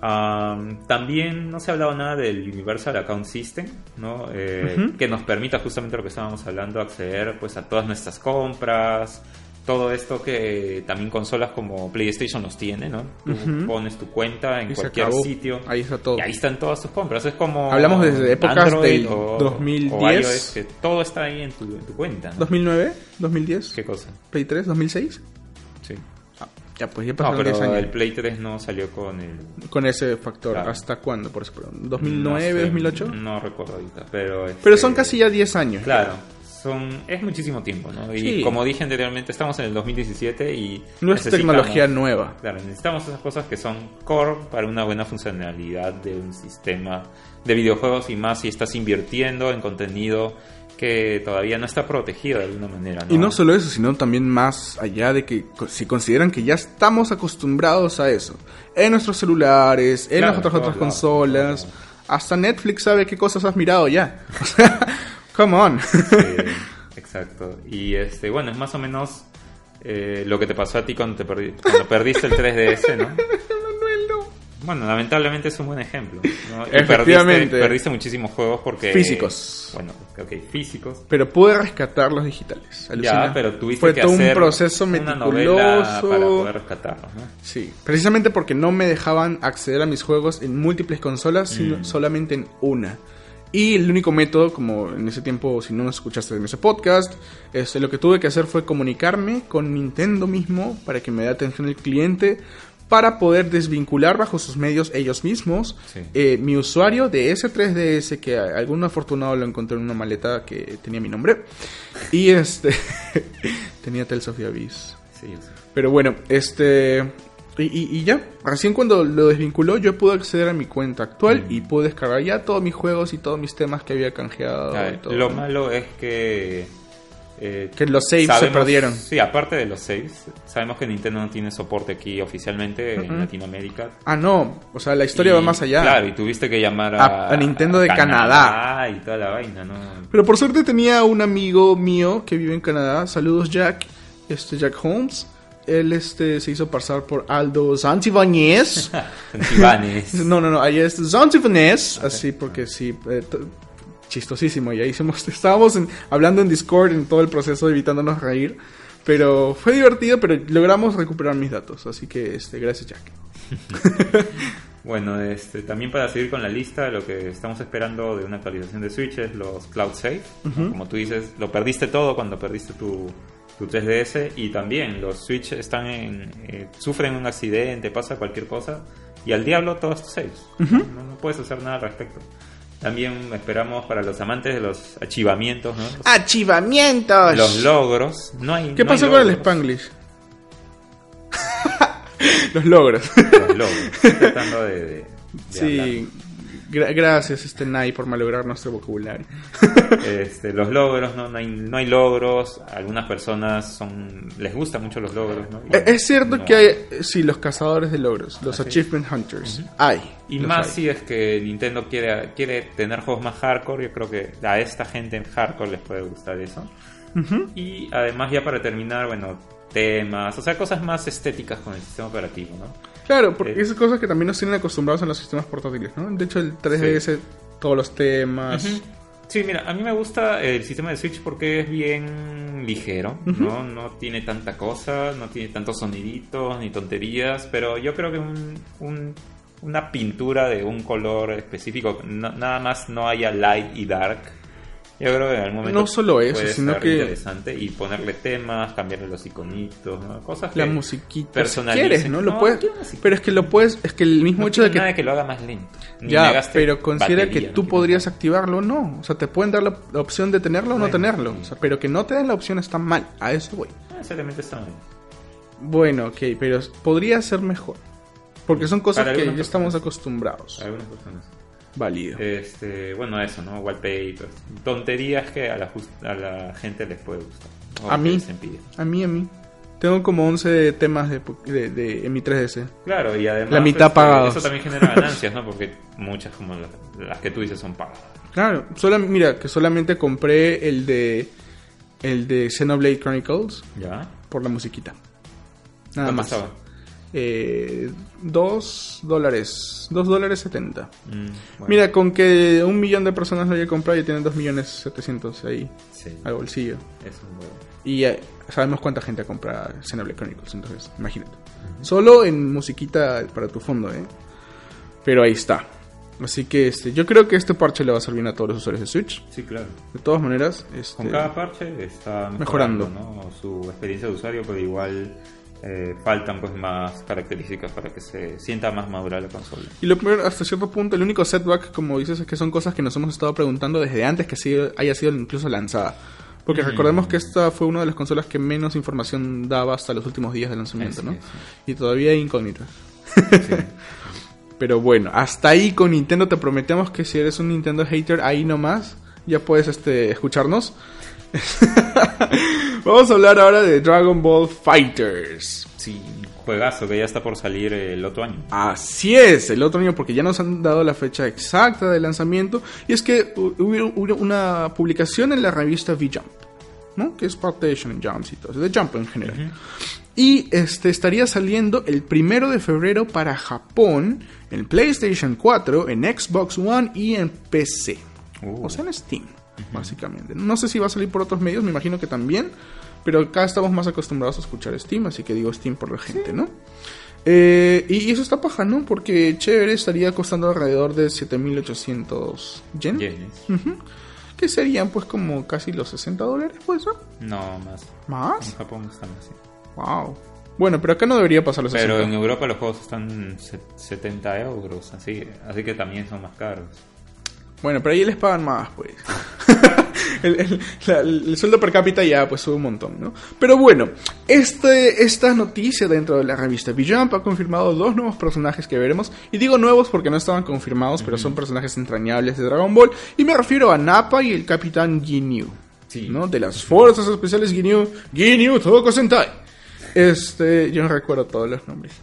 Am, también no se ha hablado nada del Universal Account System, ¿no? Eh, que nos permita justamente lo que estábamos hablando, acceder pues a todas nuestras compras, todo esto que también consolas como PlayStation los tiene, ¿no? Tú Ujú. pones tu cuenta en Y cualquier sitio. Ahí está todo. Y ahí están todas tus compras. Es como. Hablamos desde épocas Android del o- 2010. o iOS, que todo está ahí en tu, en tu cuenta. ¿no? ¿2009? ¿2010? ¿Qué cosa? ¿Play 3? ¿2006? Sí. Ah, ya, pues ya No, pasaron 10 pero años. el Play 3 no salió con el. Con ese factor. Claro. ¿Hasta cuándo? Por eso, no ¿2009, sé, 2008? No recuerdo ahorita, pero. Pero este, son casi ya 10 años. Claro. Son, es muchísimo tiempo, ¿no? Y Sí. como dije anteriormente, estamos en el 2017 y. No es tecnología nueva. Claro, necesitamos esas cosas que son core para una buena funcionalidad de un sistema de videojuegos y más si estás invirtiendo en contenido que todavía no está protegido de alguna manera. Y no solo eso, sino también más allá de que si consideran que ya estamos acostumbrados a eso, en nuestros celulares, en Claro, las otras, otras lados, consolas, hasta Netflix sabe qué cosas has mirado ya. [LAUGHS] O sea, come on. [LAUGHS] Exacto. Y este, bueno, es más o menos eh, lo que te pasó a ti cuando, te perdi- cuando perdiste el 3DS, [LAUGHS] ¿no? Manuel, no. Bueno, lamentablemente es un buen ejemplo. ¿no? Y Efectivamente. Perdiste, perdiste muchísimos juegos porque... Físicos. Bueno, ok, físicos. Pero pude rescatar los digitales. alucina. Ya, pero tuviste Fue que todo un proceso novela para poder meticuloso. rescatarlos, ¿no? Sí, precisamente porque no me dejaban acceder a mis juegos en múltiples consolas, sino Mm. solamente en una. Y el único método, como en ese tiempo, si no nos escuchaste en ese podcast, este, lo que tuve que hacer fue comunicarme con Nintendo mismo para que me dé atención el cliente para poder desvincular bajo sus medios ellos mismos Sí. eh, mi usuario de ese 3DS que algún afortunado lo encontró en una maleta que tenía mi nombre y este [LAUGHS] tenía Tales of the Abyss. Sí, sé. Pero bueno, este. Y, y- y ya, recién cuando lo desvinculó, yo pude acceder a mi cuenta actual Mm. y pude descargar ya todos mis juegos y todos mis temas que había canjeado. Y todo. lo malo es que... eh, Que los saves se perdieron. Sí, aparte de los saves, sabemos que Nintendo no tiene soporte aquí oficialmente en Latinoamérica. Ah, no, o sea, la historia Y, va más allá. Claro, y tuviste que llamar a, A- a Nintendo de Canadá. y toda la vaina, ¿no? Pero por suerte tenía un amigo mío que vive en Canadá. Saludos, Jack. Este, Jack Holmes. Él este, se hizo pasar por Aldo. Santibanes. [LAUGHS] [LAUGHS] No, no, no, ahí es Zanzifanés, así porque sí, eh, chistosísimo. Y ahí hicimos, [LAUGHS] estábamos en- hablando en Discord en todo el proceso, evitándonos reír. Pero fue divertido, pero logramos recuperar mis datos. Así que, este, gracias, Jack. Bueno, este, también para seguir con la lista, lo que estamos esperando de una actualización de Switch es los Cloud Save. ¿no? Como tú dices, lo perdiste todo cuando perdiste tu, tu 3DS y también los Switch están en, eh, sufren un accidente, pasa cualquier cosa y al diablo todos tus saves. no, no puedes hacer nada al respecto. También esperamos para los amantes de los archivamientos, ¿no? los, ¡Achivamientos! los logros. No hay, ¿Qué no hay pasó con el. Spanglish? [LAUGHS] Los logros. Los logros. Estoy tratando de, de- de sí. Gra- gracias, este Nai, por malograr nuestro vocabulario. [LAUGHS] Este, los logros, ¿no? No hay, no hay logros. Algunas personas son les gustan mucho los logros, ¿no? Eh, Es cierto no que hay, sí, los cazadores de logros, los Ah. Achievement Hunters. Hay. Y más hay. si es que Nintendo quiere, quiere tener juegos más hardcore, yo creo que a esta gente en hardcore les puede gustar eso. Y además ya para terminar, bueno, temas, o sea, cosas más estéticas con el sistema operativo, ¿no? Claro, porque Eh. esas cosas que también nos tienen acostumbrados en los sistemas portátiles, ¿no? De hecho, el 3DS, todos los temas. Sí, mira, a mí me gusta el sistema de Switch porque es bien ligero, ¿no? No tiene tanta cosa, no tiene tantos soniditos ni tonterías, pero yo creo que un, un- una pintura de un color específico, no- nada más no haya light y dark, yo creo que en algún momento No solo eso, puede sino que- interesante y ponerle temas, cambiarle los iconitos, ¿no? cosas La que musiquita, si quieres, ¿no? Lo No, puedes, pero es que lo puedes, es que el mismo no hecho de que nada que lo haga más lento. ni ya, pero considera batería, que tú podrías activarlo o no. O sea, te pueden dar la, la opción de tenerlo o no tenerlo. sí. O sea, pero que no te den la opción está mal. A eso voy. Ah, Exactamente está bien. Bueno, ok, pero podría ser mejor. Porque son cosas que ya estamos acostumbrados. Algunas personas. Válido. Este, bueno, eso, ¿no? Wallpapers. Tonterías que a la, a la gente les puede gustar. o A mí. A mí, a mí. Tengo como 11 temas de, de, de- en mi 3DS. Claro, y además. La mitad este, pagados. Eso también genera ganancias, ¿no? Porque muchas, como las, las que tú dices, son pagadas. Claro, sola- mira, que solamente compré el de el de Xenoblade Chronicles ¿Ya? por la musiquita. Nada ¿Cuánto más. estaba? Eh, dos dólares. Dos dólares setenta. Mm, bueno, Mira, con que un millón de personas lo haya comprado ya tienen dos millones setecientos ahí Sí, al bolsillo. es un huevo. Y eh, sabemos cuánta gente ha comprado Xenoblade Chronicles, entonces, imagínate. Solo en musiquita para tu fondo, ¿eh? Pero ahí está. Así que este, yo creo que este parche le va a servir a todos los usuarios de Switch. Sí, claro. De todas maneras, este, Con cada parche está Mejorando. mejorando, ¿no? su experiencia de usuario, pero igual eh, faltan pues más características para que se sienta más madura la consola. Y lo peor, hasta cierto punto, el único setback, como dices, es que son cosas que nos hemos estado preguntando desde antes que haya sido incluso lanzada. Porque Mm. recordemos que esta fue una de las consolas que menos información daba hasta los últimos días de lanzamiento, ¿no? sí. Y todavía hay incógnitas. [LAUGHS] Pero bueno, hasta ahí con Nintendo te prometemos que si eres un Nintendo hater, ahí nomás, ya puedes este, escucharnos. [LAUGHS] Vamos a hablar ahora de Dragon Ball Fighters. Sí, juegazo que ya está por salir el otro año. Así es, el otro año, porque ya nos han dado la fecha exacta de lanzamiento. Y es que hu- hubo una publicación en la revista V-Jump, ¿no? Que es parte de Shonen Jump y todo, eso, de Jump en general. Y este estaría saliendo el primero de febrero para Japón, en PlayStation 4, en Xbox One y en PC. Uh. O sea, en Steam, básicamente. No sé si va a salir por otros medios, me imagino que también. Pero acá estamos más acostumbrados a escuchar Steam, así que digo Steam por la gente, ¿no? Eh, y eso está paja, ¿no? Porque chévere estaría costando alrededor de 7800 yen. Yenes. Ujú. Que serían pues como casi los 60 dólares, pues, ¿no? No, más. ¿Más? En Japón están así. Wow. Bueno, pero acá no debería pasar los Pero 60. en Europa los juegos están se- 70 euros, así, así que también son más caros. Bueno, pero ahí les pagan más, pues. [LAUGHS] el, el- la- el sueldo per cápita ya pues sube un montón, ¿no? Pero bueno, este, esta noticia dentro de la revista Jump ha confirmado dos nuevos personajes que veremos. Y digo nuevos porque no estaban confirmados, pero son personajes entrañables de Dragon Ball. Y me refiero a Nappa y el Capitán Ginyu. Sí. ¿no? De las fuerzas especiales Ginyu. Ginyu Toko Sentai. Este, yo no recuerdo todos los nombres.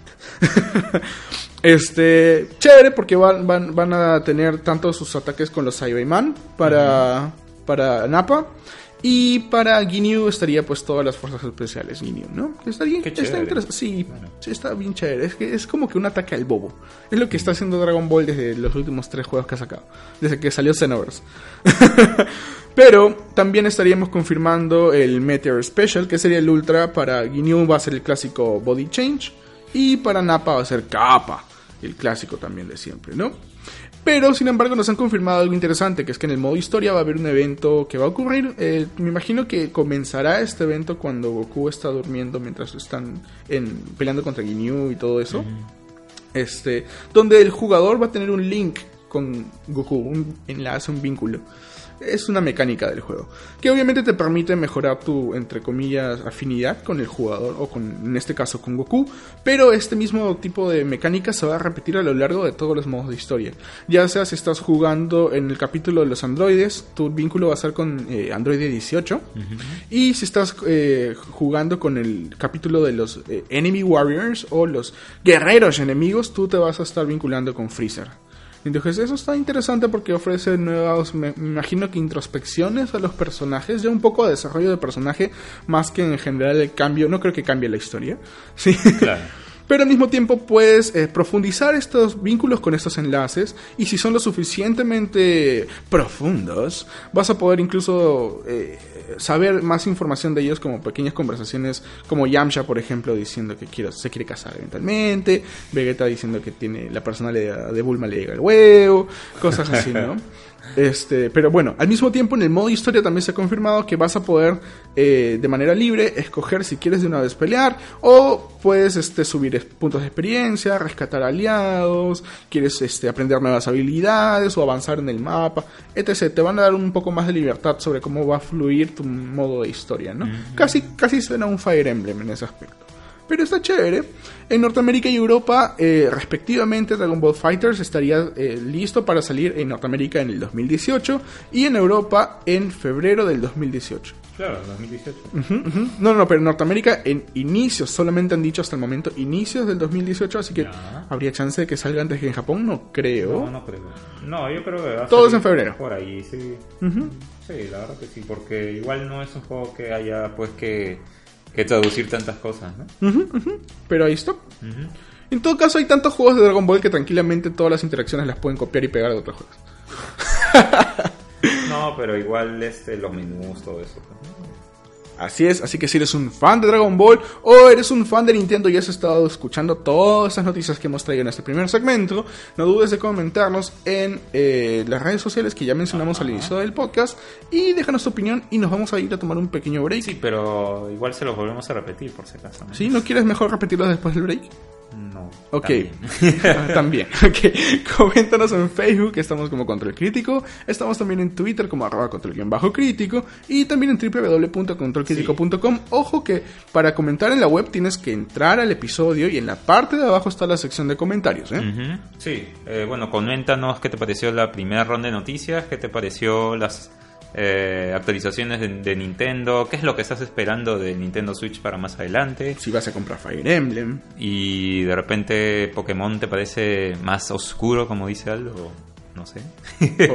[LAUGHS] este, chévere porque van, van, van a tener tanto sus ataques con los Cyberman para, para Nappa. Y para Ginyu estaría pues todas las fuerzas especiales Ginyu, ¿no? Estaría, está interesante. Sí, Bueno. sí, está bien chévere. Es, que es como que un ataque al bobo. Es lo que está haciendo Dragon Ball desde los últimos tres juegos que ha sacado. Desde que salió Xenoverse. [LAUGHS] Pero también estaríamos confirmando el Meteor Special, que sería el Ultra. Para Ginyu va a ser el clásico Body Change. Y para Nappa va a ser Kappa, el clásico también de siempre, ¿no? Pero, sin embargo, nos han confirmado algo interesante, que es que en el modo historia va a haber un evento que va a ocurrir. eh, me imagino que comenzará este evento cuando Goku está durmiendo mientras están en, peleando contra Ginyu y todo eso. Este, donde el jugador va a tener un link con Goku, un enlace, un vínculo. Es una mecánica del juego. Que obviamente te permite mejorar tu, entre comillas, afinidad con el jugador, o con, en este caso con Goku. Pero este mismo tipo de mecánica se va a repetir a lo largo de todos los modos de historia. Ya sea si estás jugando en el capítulo de los androides, tu vínculo va a ser con eh, Android 18. Y si estás eh, jugando con el capítulo de los eh, Enemy Warriors o los guerreros enemigos, tú te vas a estar vinculando con Freezer. Entonces eso está interesante porque ofrece nuevas, me, me imagino que introspecciones a los personajes, ya un poco de desarrollo de personaje, más que en general el cambio, no creo que cambie la historia, sí, Claro. [LAUGHS] pero al mismo tiempo puedes eh, profundizar estos vínculos con estos enlaces y si son lo suficientemente profundos, vas a poder incluso eh, saber más información de ellos como pequeñas conversaciones, como Yamcha, por ejemplo, diciendo que quiere, se quiere casar eventualmente, Vegeta diciendo que tiene la personalidad de Bulma le llega el huevo, cosas así, ¿no? [LAUGHS] Este, pero bueno, al mismo tiempo en el modo historia también se ha confirmado que vas a poder eh, de manera libre escoger si quieres de una vez pelear o puedes este, subir puntos de experiencia, rescatar aliados, quieres este, aprender nuevas habilidades o avanzar en el mapa, etc. Te van a dar un poco más de libertad sobre cómo va a fluir tu modo de historia, ¿no? Casi, casi suena un Fire Emblem en ese aspecto. Pero está chévere. En Norteamérica y Europa, eh, respectivamente, Dragon Ball Fighters estaría eh, listo para salir en Norteamérica en el 2018 y en Europa en febrero del 2018. Claro, 2018. Ujú, ujú. No, no, pero en Norteamérica en inicios, solamente han dicho hasta el momento inicios del 2018, así que Ya. habría chance de que salga antes que en Japón, no creo. No, no creo. No, yo creo que va a Todo es salir en febrero. Por ahí, sí. Sí, la verdad que sí, porque igual no es un juego que haya pues que, que traducir tantas cosas, ¿no? Ujú, ujú. Pero ahí está. En todo caso, hay tantos juegos de Dragon Ball que tranquilamente todas las interacciones las pueden copiar y pegar de otros juegos. [LAUGHS] No, pero igual este, los menús, todo eso. ¿no? Así es, así que si eres un fan de Dragon Ball o eres un fan de Nintendo y has estado escuchando todas esas noticias que hemos traído en este primer segmento, no dudes de comentarnos en eh, las redes sociales que ya mencionamos al inicio del podcast y déjanos tu opinión y nos vamos a ir a tomar un pequeño break. Sí, pero igual se los volvemos a repetir por si acaso. ¿no? ¿Sí? ¿No quieres mejor repetirlo después del break? No. Ok. también. [LAUGHS] también. Ok. Coméntanos en Facebook, estamos como Control Crítico. Estamos también en Twitter como arroba control crítico. Y también en www.controlcrítico.com. Ojo que para comentar en la web tienes que entrar al episodio y en la parte de abajo está la sección de comentarios. ¿eh? Sí, eh, bueno, coméntanos qué te pareció la primera ronda de noticias, qué te pareció las eh, actualizaciones de, de Nintendo, qué es lo que estás esperando de Nintendo Switch para más adelante. Si vas a comprar Fire Emblem. Y de repente Pokémon te parece más oscuro, como dice Aldo. No sé.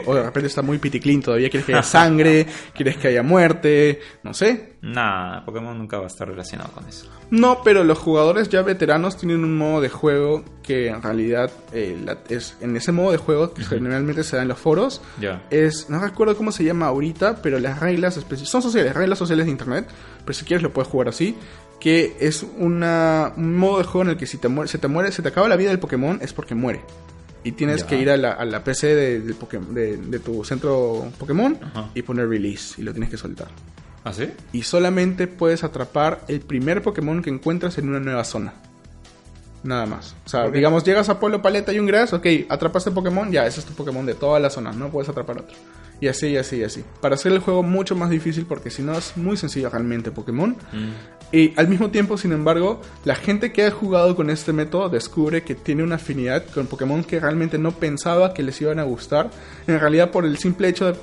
O, o de repente está muy piticlín todavía, quieres que haya sangre, [LAUGHS] quieres que haya muerte, no sé. Nah, Pokémon nunca va a estar relacionado con eso. No, pero los jugadores ya veteranos tienen un modo de juego que en realidad eh, la- es en ese modo de juego que generalmente se da en los foros. Ya. Es, no recuerdo cómo se llama ahorita, pero las reglas son sociales, reglas sociales de internet, pero si quieres lo puedes jugar así, que es una, un modo de juego en el que si te muere, se te muere, se te acaba la vida del Pokémon es porque muere. Y tienes Ya. que ir a la, a la PC de, de- de tu centro Pokémon Ajá. y poner release y lo tienes que soltar. ¿Ah, sí? Y solamente puedes atrapar el primer Pokémon que encuentras en una nueva zona. Nada más. O sea, digamos, llegas a Pueblo Paleta y un Grass, ok, atrapaste Pokémon, ya, ese es tu Pokémon de toda la zona, no puedes atrapar otro. Y así, y así, y así. Para hacer el juego mucho más difícil, porque si no es muy sencillo realmente Pokémon. Mm. Y al mismo tiempo, sin embargo, la gente que ha jugado con este método descubre que tiene una afinidad con Pokémon que realmente no pensaba que les iban a gustar. En realidad, por el simple hecho de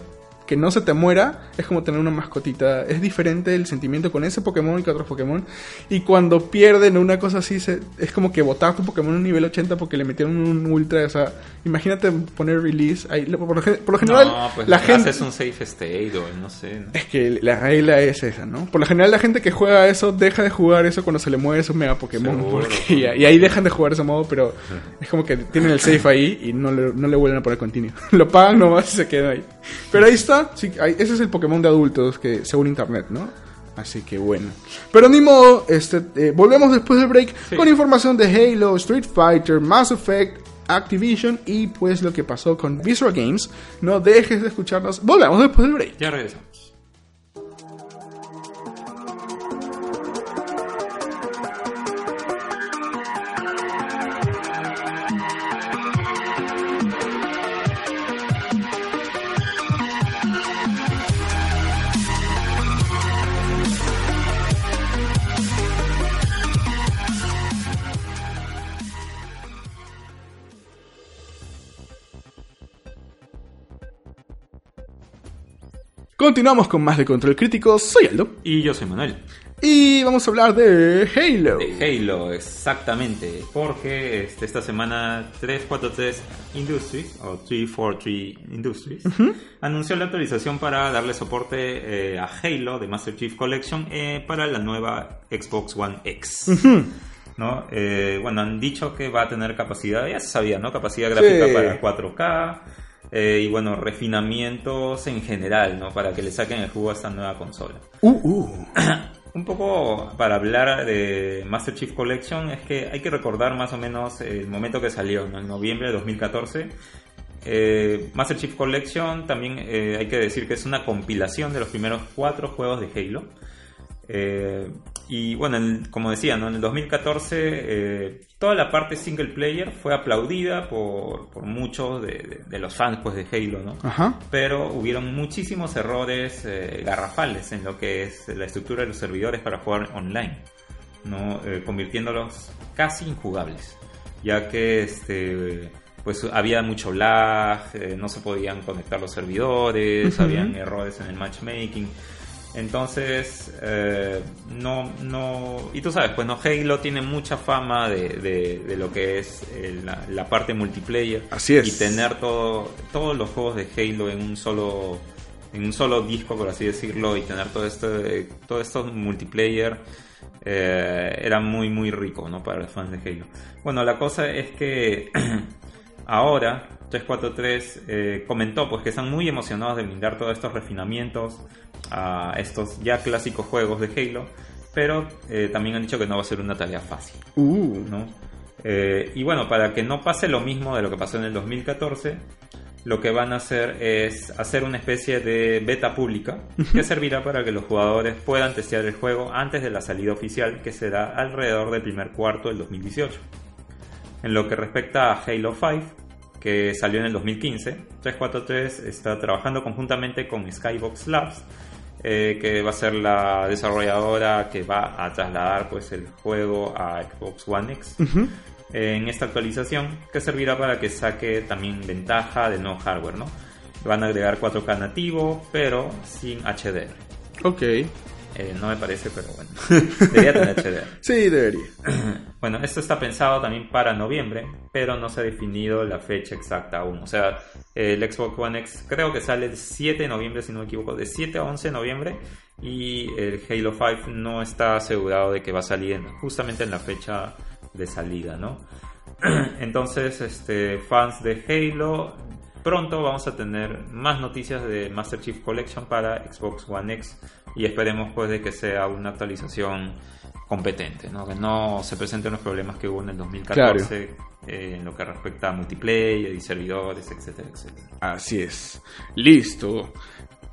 que no se te muera, es como tener una mascotita. Es diferente el sentimiento con ese Pokémon y con otros Pokémon. Y cuando pierden una cosa así, se- es como que botar tu Pokémon a un nivel 80 porque le metieron un ultra. O sea, imagínate poner release. Ahí, por, lo, por lo general, no, pues la gente. haces un safe state o no sé. ¿no? Es que la regla es esa, ¿no? Por lo general la gente que juega eso deja de jugar eso cuando se le muere su mega Pokémon. Porque y ahí dejan de jugar ese modo, pero es como que tienen el safe ahí y no le, no le vuelven a poner continue. [LAUGHS] Lo pagan nomás y se queda ahí. Pero ahí está, sí, ahí- ese es el Pokémon de adultos que según internet, ¿no? Así que bueno. Pero ni modo, este, eh, volvemos después del break Sí. con información de Halo, Street Fighter, Mass Effect, Activision y pues lo que pasó con Visceral Games. No dejes de escucharnos. Volvemos después del break. Ya regresamos. Continuamos con más de Control Crítico. Soy Aldo. Y yo soy Manuel. Y vamos a hablar de Halo. De Halo, exactamente. Porque este, esta semana 343 Industries, o 343 Industries, anunció la actualización para darle soporte eh, a Halo de Master Chief Collection eh, para la nueva Xbox One X. ¿no? Eh, bueno, han dicho que va a tener capacidad, ya se sabía, ¿no? Capacidad gráfica Sí. para 4K. Eh, y bueno, refinamientos en general, ¿no? Para que le saquen el jugo a esta nueva consola. Uh, uh. [CLEARS THROAT] Un poco para hablar de Master Chief Collection es que hay que recordar más o menos el momento que salió, ¿no? en noviembre de 2014. Eh, Master Chief Collection también eh, hay que decir que es una compilación de los primeros cuatro juegos de Halo. Eh, y bueno, en- como decía, ¿no? en el 2014 eh, toda la parte single player fue aplaudida por, por muchos de, de- de los fans pues, de Halo. ¿no? Ajá. pero hubieron muchísimos errores eh, garrafales en lo que es la estructura de los servidores para jugar online, ¿no? Eh, convirtiéndolos casi injugables, ya que este, pues había mucho lag, eh, no se podían conectar los servidores, Ujú. habían errores en el matchmaking. Entonces, eh, no, no. Y tú sabes, pues no, Halo tiene mucha fama de, de- de lo que es eh, la, la parte multiplayer. Así es. Y tener todo, todos los juegos de Halo en un solo en un solo disco, por así decirlo, y tener todo este, todo esto multiplayer eh, era muy, muy rico, ¿no? Para los fans de Halo. Bueno, la cosa es que [CLEARS THROAT] ahora 343 eh, comentó pues que están muy emocionados de brindar todos estos refinamientos a estos ya clásicos juegos de Halo, pero eh, también han dicho que no va a ser una tarea fácil. Uh. ¿no? Eh, y bueno, para que no pase lo mismo de lo que pasó en el 2014, lo que van a hacer es hacer una especie de beta pública [LAUGHS] que servirá para que los jugadores puedan testear el juego antes de la salida oficial que será alrededor del primer cuarto del 2018. En lo que respecta a Halo 5, que salió en el 2015, 343 está trabajando conjuntamente con Skybox Labs, eh, que va a ser la desarrolladora que va a trasladar pues, el juego a Xbox One X Ujú. en esta actualización que servirá para que saque también ventaja del nuevo hardware, ¿no? Van a agregar 4K nativo, pero sin HDR. Ok. Eh, no me parece, pero bueno. [LAUGHS] Debería tener HDR. [LAUGHS] Sí, debería. [CLEARS THROAT] Bueno, esto está pensado también para noviembre, pero no se ha definido la fecha exacta aún. O sea, el Xbox One X creo que sale el 7 de noviembre, si no me equivoco, de 7 a 11 de noviembre. Y el Halo 5 no está asegurado de que va a salir justamente en la fecha de salida, ¿no? [CLEARS THROAT] Entonces, este, fans de Halo, pronto vamos a tener más noticias de Master Chief Collection para Xbox One X y esperemos pues de que sea una actualización competente, ¿no? que no se presenten los problemas que hubo en el 2014 eh, en lo que respecta a multiplayer y servidores, etcétera, etcétera. Así es. Listo.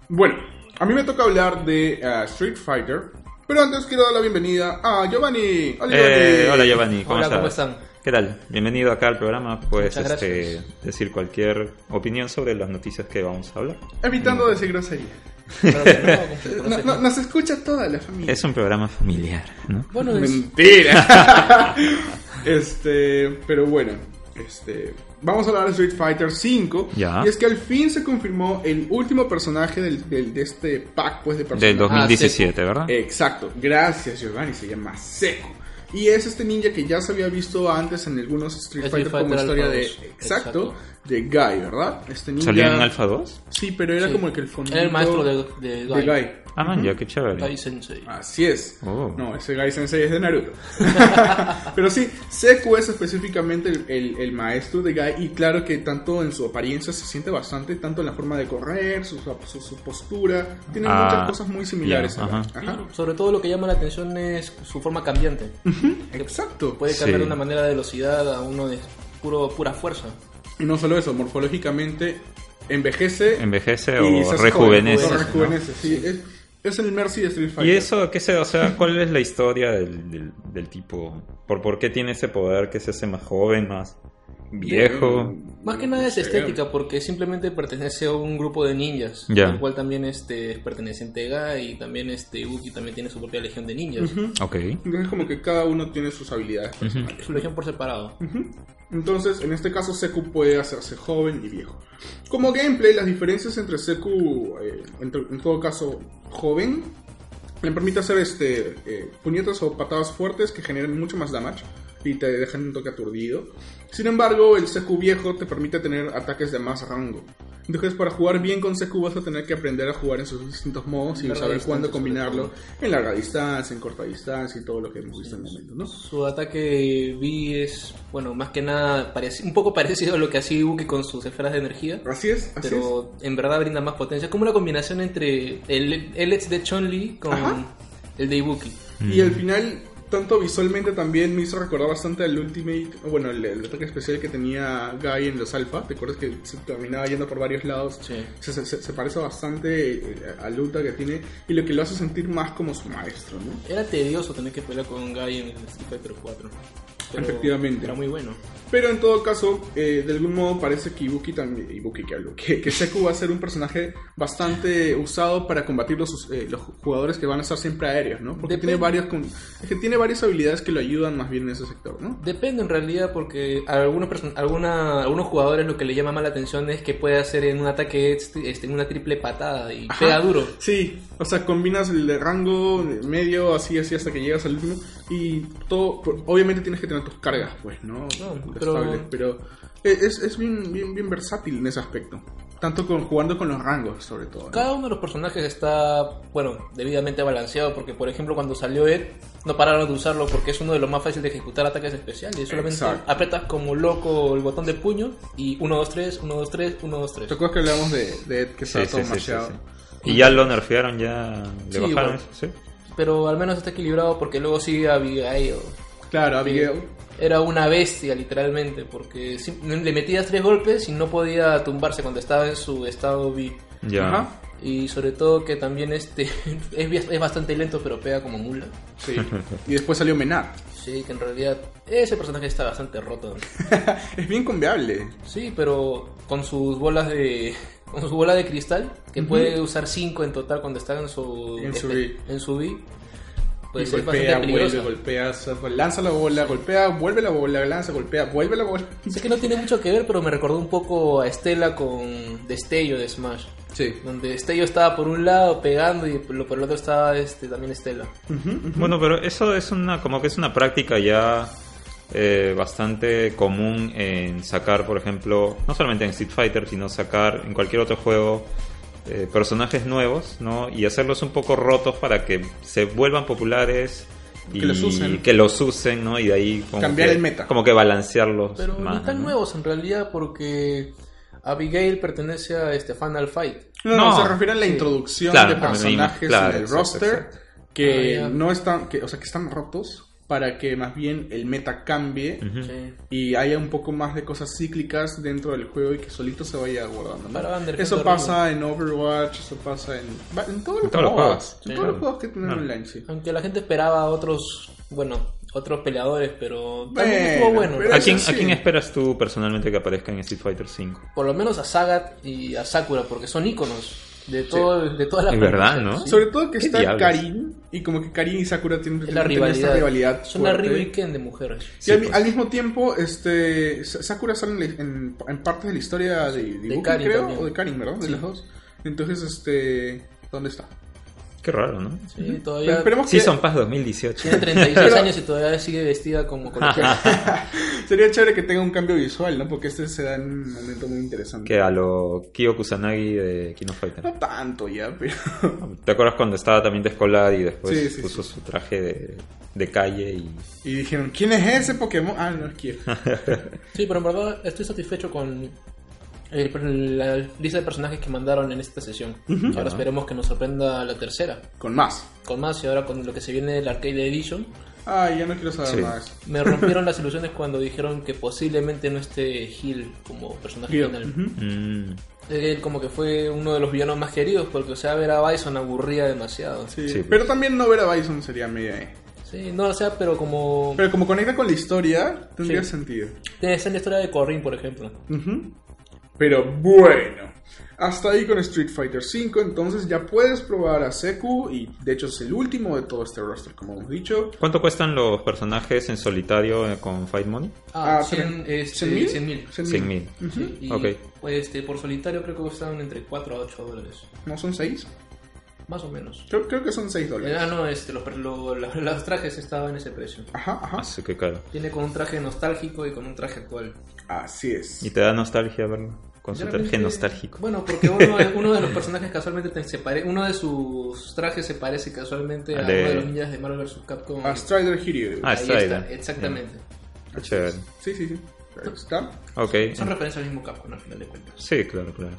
Bueno, a mí me toca hablar de uh, Street Fighter, pero antes quiero dar la bienvenida a Giovanni. Hola, Eh, hola Giovanni, ¿cómo Hola, estás? ¿cómo están? ¿Qué tal? Bienvenido acá al programa. Puedes este, decir cualquier opinión sobre las noticias que vamos a hablar. Evitando decir grosería. [LAUGHS] No, No- nos escucha toda la familia. Es un programa familiar, ¿no? Bueno, es- Mentira. [LAUGHS] este, pero bueno, este, vamos a hablar de Street Fighter 5 Ya. y es que al fin se confirmó el último personaje del, del- de este pack pues de personajes. Del 2017, ¿verdad? Exacto, gracias Giovanni, se llama Seco. Y es este ninja que ya se había visto antes en algunos Street Street Fighter como Fighter historia de 2, exacto, exacto. De Guy, ¿verdad? Este ninja ¿Salió en Alpha 2? Sí, pero era Sí. como el que el fondo Era el maestro de, de de Guy. Guy. Ah, man, ya, qué chévere. Guy Sensei. Así es. Oh. No, ese Gai Sensei es de Naruto. [LAUGHS] Pero sí, Seku es específicamente el, el- el maestro de Gai y claro que tanto en su apariencia se siente bastante, tanto en la forma de correr, su, su, su postura, tiene Ah, muchas cosas muy similares. Guy. ajá. Ajá. Sobre todo lo que llama la atención es su forma cambiante. Exacto. Puede cambiar Sí. de una manera de velocidad a uno de puro, pura fuerza. Y no solo eso, morfológicamente envejece Envejece y o se rejuvenece. joven, o ¿no? rejuvenece, sí, es, es el Mercy de Street Fighter. ¿Y eso qué sé? O sea, ¿cuál es la historia del, del, del tipo? ¿Por, ¿Por qué tiene ese poder que se hace más joven, más viejo? Más que nada es Sí. estética, porque simplemente pertenece a un grupo de ninjas. Ya. El cual también este, es perteneciente a Guy y también este Uki también tiene su propia legión de ninjas. Ok. Entonces como que cada uno tiene sus habilidades personales. Su legión por separado. Entonces, en este caso, Seku puede hacerse joven y viejo. Como gameplay, las diferencias entre Seku, eh, entre- en todo caso, joven, le permite hacer este eh, puñetas o patadas fuertes que generan mucho más damage y te dejan un toque aturdido. Sin embargo, el Seku viejo te permite tener ataques de más rango. Entonces, para jugar bien con Seku vas a tener que aprender a jugar en sus distintos modos y saber cuándo combinarlo en larga distancia, en corta distancia y todo lo que hemos visto en el momento, ¿no? Su ataque vi es, bueno, más que nada pareci- un poco [LAUGHS] parecido a lo que hacía Uki con sus esferas de energía. Así es, así es. pero en verdad brinda más potencia. Es como una combinación entre el, el de Chun-Li con Ajá. el de Ibuki. Y al final, tanto visualmente también me hizo recordar bastante al Ultimate, bueno, el, el ataque especial que tenía Guy en los Alpha. ¿Te acuerdas que se terminaba yendo por varios lados? Sí. Se, se- se parece bastante eh, al Luta que tiene y lo que lo hace sentir más como su maestro, ¿no? Era tedioso tener que pelear con Guy en el Street Fighter 4. pero Efectivamente. Era muy bueno. Pero en todo caso, eh, de algún modo parece que Ibuki también, Ibuki que hablo, que, que Seku va a ser un personaje bastante usado para combatir los, eh, los jugadores que van a estar siempre aéreos, ¿no? Porque Depende. tiene varios, es que tiene varias habilidades que lo ayudan más bien en ese sector, ¿no? Depende en realidad porque a algunos, alguna, algunos jugadores lo que le llama más la atención es que puede hacer en un ataque este, este, una triple patada y Ajá. pega duro. Sí, o sea, combinas el de rango medio, así, así, hasta que llegas al último. Y todo, obviamente tienes que tener tus cargas, pues, ¿no? No, pero- Estables, pero es, es bien, bien, bien versátil en ese aspecto. Tanto con, jugando con los rangos, sobre todo. ¿no? Cada uno de los personajes está, bueno, debidamente balanceado porque, por ejemplo, cuando salió Ed, no pararon de usarlo porque es uno de los más fáciles de ejecutar ataques especiales. Solamente Exacto. apretas como loco el botón de puño y 1, 2, 3, 1, 2, 3, 1, 2, 3. ¿Te acuerdas que hablamos de, de Ed que estaba sí, todo sí, sí. Y ya lo nerfearon, ya le Sí, bajaron ¿sí? Pero al menos está equilibrado porque luego sigue Abigail. Claro, Abigail. Era una bestia, literalmente, porque le metías tres golpes y no podía tumbarse cuando estaba en su estado B. Ya. Ajá. Y sobre todo que también este [LAUGHS] es, es bastante lento, pero pega como mula. Sí. y después salió Menard. Sí, que en realidad ese personaje está bastante roto. [LAUGHS] es bien conviable. Sí, pero con sus bolas de. Con su bola de cristal, que puede usar 5 en total cuando está en su. En su este, B. en su B, Pues y golpea, bastante vuelve, golpea, lanza la bola, golpea, vuelve la bola, lanza, golpea, vuelve la bola. Sé que no tiene mucho que ver, pero me recordó un poco a Estela con Destello de Smash. Sí. Donde Destello estaba por un lado pegando y por por el otro estaba este, también Estela. Bueno, pero eso es una, como que es una práctica ya eh, bastante común en sacar, por ejemplo, no solamente en Street Fighter, sino sacar en cualquier otro juego eh, personajes nuevos, ¿no? Y hacerlos un poco rotos para que se vuelvan populares y Que los usen. que los usen, ¿no? Y de ahí como Cambiar que, el meta. Como que balancearlos Pero más, ni tan ¿no? nuevos en realidad porque Abigail pertenece a este Final Fight. No, no, No, se refiere a la sí. introducción Claro, de personajes claro, en el exacto, roster exacto. que Ah, no están, que, o sea, que están rotos para que más bien el meta cambie. Sí. y haya un poco más de cosas cíclicas dentro del juego y que solito se vaya guardando. Eso pasa en Overwatch, eso pasa en, en todos los juegos. En todos los juegos que tienen online, sí. Aunque la gente esperaba otros, bueno, otros peleadores, pero también Bueno, estuvo bueno. ¿A quién, sí. ¿A quién esperas tú personalmente que aparezca en Street Fighter 5? Por lo menos a Sagat y a Sakura, porque son íconos de todo, de toda la Es verdad, ¿no? sí. Sobre todo que ¿Qué está diablos? Karin y como que Karin y Sakura tienen, Es la tienen esta rivalidad. rivalidad Son la fuerte. Ryu y Ken de mujeres. Y Sí, al, pues. al mismo tiempo, este Sa- Sakura sale en, en- en partes de la historia de, de, Ibuki, Karin creo, también. o de Karin, ¿verdad? De Sí. las dos. Entonces, este, ¿dónde está? Qué raro, ¿no? Sí, Pero todavía esperemos que Season Pass 2018. tiene 36 [LAUGHS] Pero- años y todavía sigue vestida como [LAUGHS] colegiala. [LAUGHS] sería chévere que tenga un cambio visual, ¿no? Porque este se da en un momento muy interesante. Que a lo Kyo Kusanagi de Kino Fighter. No tanto ya, pero ¿Te acuerdas cuando estaba también de escolar y después Sí, sí, puso su traje de, de calle y... y dijeron, ¿quién es ese Pokémon? Ah, no es Kyo. Sí, pero en verdad estoy satisfecho con el- la lista de personajes que mandaron en esta sesión. Ahora esperemos que nos sorprenda la tercera. Con más. Con más y ahora con lo que se viene del Arcade Edition. Ay, ya no quiero saber Sí. eso. Me [LAUGHS] rompieron las ilusiones cuando dijeron que posiblemente no esté Hill como personaje Kyo. final. Mm, Él como que fue uno de los villanos más queridos porque, o sea, ver a Bison aburría demasiado. Sí, Sí, Sí, pues. pero también no ver a Bison sería media eh. no, o sea, pero como... Pero como conecta con la historia, tendría Sí. sentido. Esa es la historia de Corrin, por ejemplo. Ujú. Pero bueno, hasta ahí con Street Fighter V, entonces ya puedes probar a Seku y de hecho es el último de todo este roster, como hemos dicho. ¿Cuánto cuestan los personajes en solitario eh, con Fight Money? Ah, Ah, 100, tre- este, ¿100.000? 100.000. 100 mil. Pues, este, por solitario creo que costaban entre 4 a 8 dólares. ¿No son 6? Más o menos. Creo, creo que son 6 Eh, dólares. Ah, no, este, lo- lo- la- los trajes estaban en ese precio. Ajá, ajá. Así que caro. Tiene con un traje nostálgico y con un traje actual. Así es. ¿Y te da nostalgia verlo? Con su traje nostálgico. Bueno, porque uno, [LAUGHS] uno de los personajes casualmente te- se pare- uno de sus trajes se parece casualmente a De- uno de los ninjas de Marvel vs. Capcom. A Strider Hiryu. Ah, Ahí Strider. está, exactamente. Qué chévere. Sí, sí, sí. Está. Ok. Son referencias al mismo Capcom al final de cuentas. Sí, claro, claro.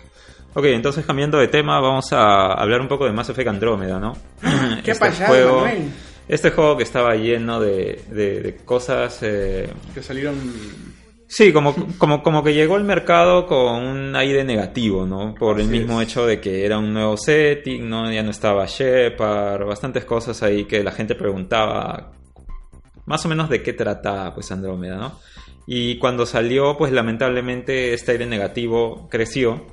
Ok, entonces cambiando de tema, vamos a hablar un poco de Mass Effect Andrómeda, ¿no? [GASPS] ¿Qué Este pasado, juego, Manuel? Este juego que estaba lleno de, de- de cosas... eh, Que salieron. Sí, como, como, como que llegó al mercado con un aire negativo, ¿no? Por el mismo es. hecho de que era un nuevo setting, ¿no? Ya no estaba Shepard, bastantes cosas ahí que la gente preguntaba más o menos de qué trataba pues Andrómeda, ¿no? Y cuando salió, pues lamentablemente este aire negativo creció,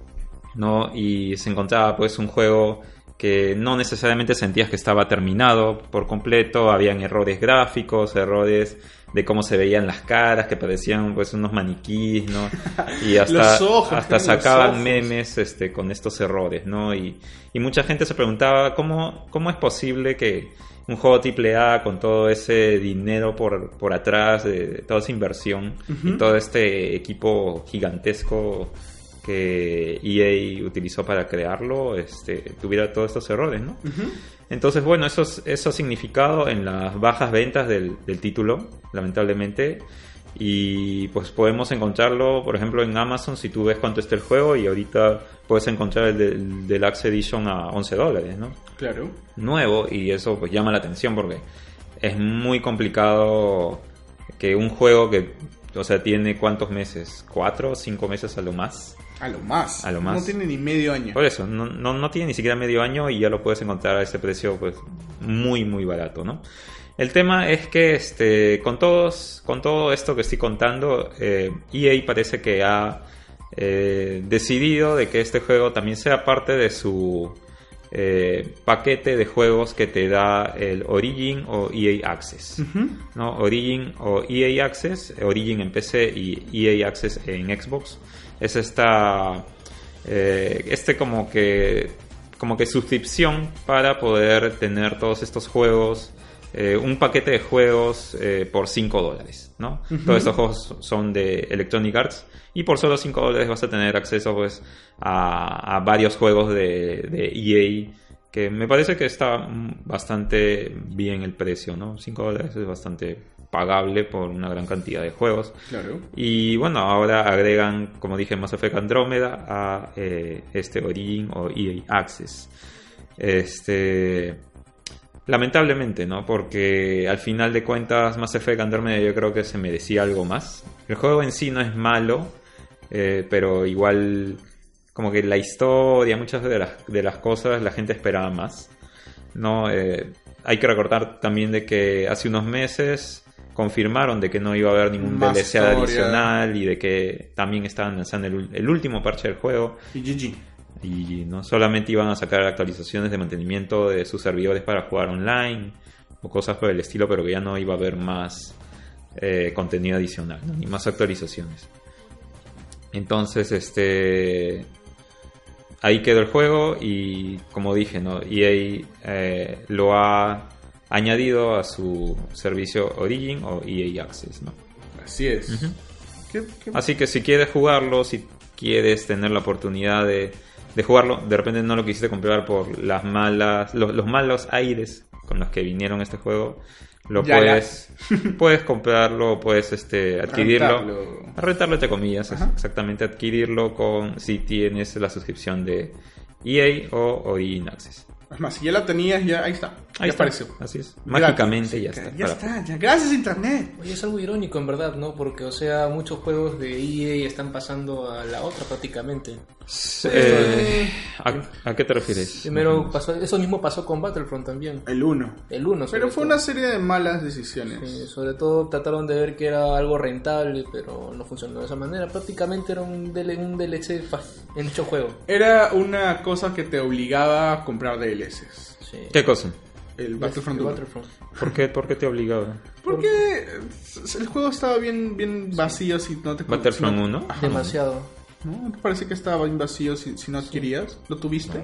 ¿no? Y se encontraba pues un juego que no necesariamente sentías que estaba terminado por completo, habían errores gráficos, errores de cómo se veían las caras, que parecían pues unos maniquís, ¿no? [LAUGHS] Y hasta, ojos, hasta sacaban memes este, con estos errores, ¿no? Y, y mucha gente se preguntaba cómo, cómo es posible que un juego AAA con todo ese dinero por, por atrás, de toda esa inversión y todo este equipo gigantesco que EA utilizó para crearlo, este, tuviera todos estos errores, ¿no? Entonces, bueno, eso, es- eso ha significado en las bajas ventas del, del título, lamentablemente. Y pues podemos encontrarlo, por ejemplo, en Amazon si tú ves cuánto está el juego y ahorita puedes encontrar el, del Deluxe Edition a 11 dólares, ¿no? Claro. Nuevo y eso pues llama la atención porque es muy complicado que un juego que, o sea, tiene cuántos meses, cuatro o cinco meses a lo más. A lo más. A lo más. No tiene ni medio año. Por eso, no, no, no tiene ni siquiera medio año y ya lo puedes encontrar a ese precio pues muy muy barato, ¿no? El tema es que este, con, todos, con todo esto que estoy contando, eh, EA parece que ha eh, decidido de que este juego también sea parte de su eh, paquete de juegos que te da el Origin o EA Access. ¿no? Origin o EA Access, Origin en PC y EA Access en Xbox. Es esta eh, este como que como que suscripción para poder tener todos estos juegos eh, un paquete de juegos eh, por 5 dólares, ¿no? Todos estos juegos son de Electronic Arts y por solo 5 dólares vas a tener acceso pues a, a varios juegos de, de EA que me parece que está bastante bien el precio, ¿no? 5 dólares es bastante pagable por una gran cantidad de juegos. Claro. Y bueno, ahora agregan, como dije, Mass Effect Andrómeda a eh, este Origin o EA Access. Este. Lamentablemente, ¿no? Porque al final de cuentas, Mass Effect Andrómeda yo creo que se merecía algo más. El juego en sí no es malo, eh, pero igual, como que la historia, muchas de las, de las cosas, la gente esperaba más. ¿no? Eh, hay que recordar también de que hace unos meses confirmaron de que no iba a haber ningún Más DLC historia. adicional y de que también estaban lanzando el, el último parche del juego Y GG. y no solamente iban a sacar actualizaciones de mantenimiento de sus servidores para jugar online o cosas por el estilo, pero que ya no iba a haber más eh, contenido adicional ¿no? ni más actualizaciones. Entonces, este ahí quedó el juego y como dije, ¿no? EA eh, lo ha añadido a su servicio Origin o EA Access, ¿no? Así es. ¿Qué- qué- Así que si quieres jugarlo, si quieres tener la oportunidad de, de jugarlo, de repente no lo quisiste comprar por las malas, los, los malos aires con los que vinieron este juego, lo Ya, ya. puedes, [LAUGHS] puedes comprarlo, puedes este, adquirirlo, Rentarlo. rentarlo entre comillas, Ajá. exactamente adquirirlo con si tienes la suscripción de EA o Origin Access. Es más, si ya la tenías, ya ahí está. Ahí ya está, apareció. así es, mágicamente ya Ya está. Ya para- está, ya. Gracias Internet. Oye, es algo irónico en verdad, ¿no? Porque, o sea, muchos juegos de EA están pasando a la otra prácticamente. Eh, ¿a, a qué te refieres? Primero pasó, eso mismo pasó con Battlefront también. El 1. El 1. Pero fue una serie de malas decisiones. sobre todo trataron de ver que era algo rentable, pero no funcionó de esa manera. Prácticamente era un, DL un DLC en dicho juego. Era una cosa que te obligaba a comprar DLCs. Sí. ¿Qué cosa? El Battlefront El 1. Battlefront. ¿Por qué, por qué te obligaba? Porque el juego estaba bien, bien vacío si no te Battlefront si no- 1. Ajá. Demasiado. ¿No? ¿Te parece que estaba bien vacío si, si no adquirías? ¿Lo tuviste?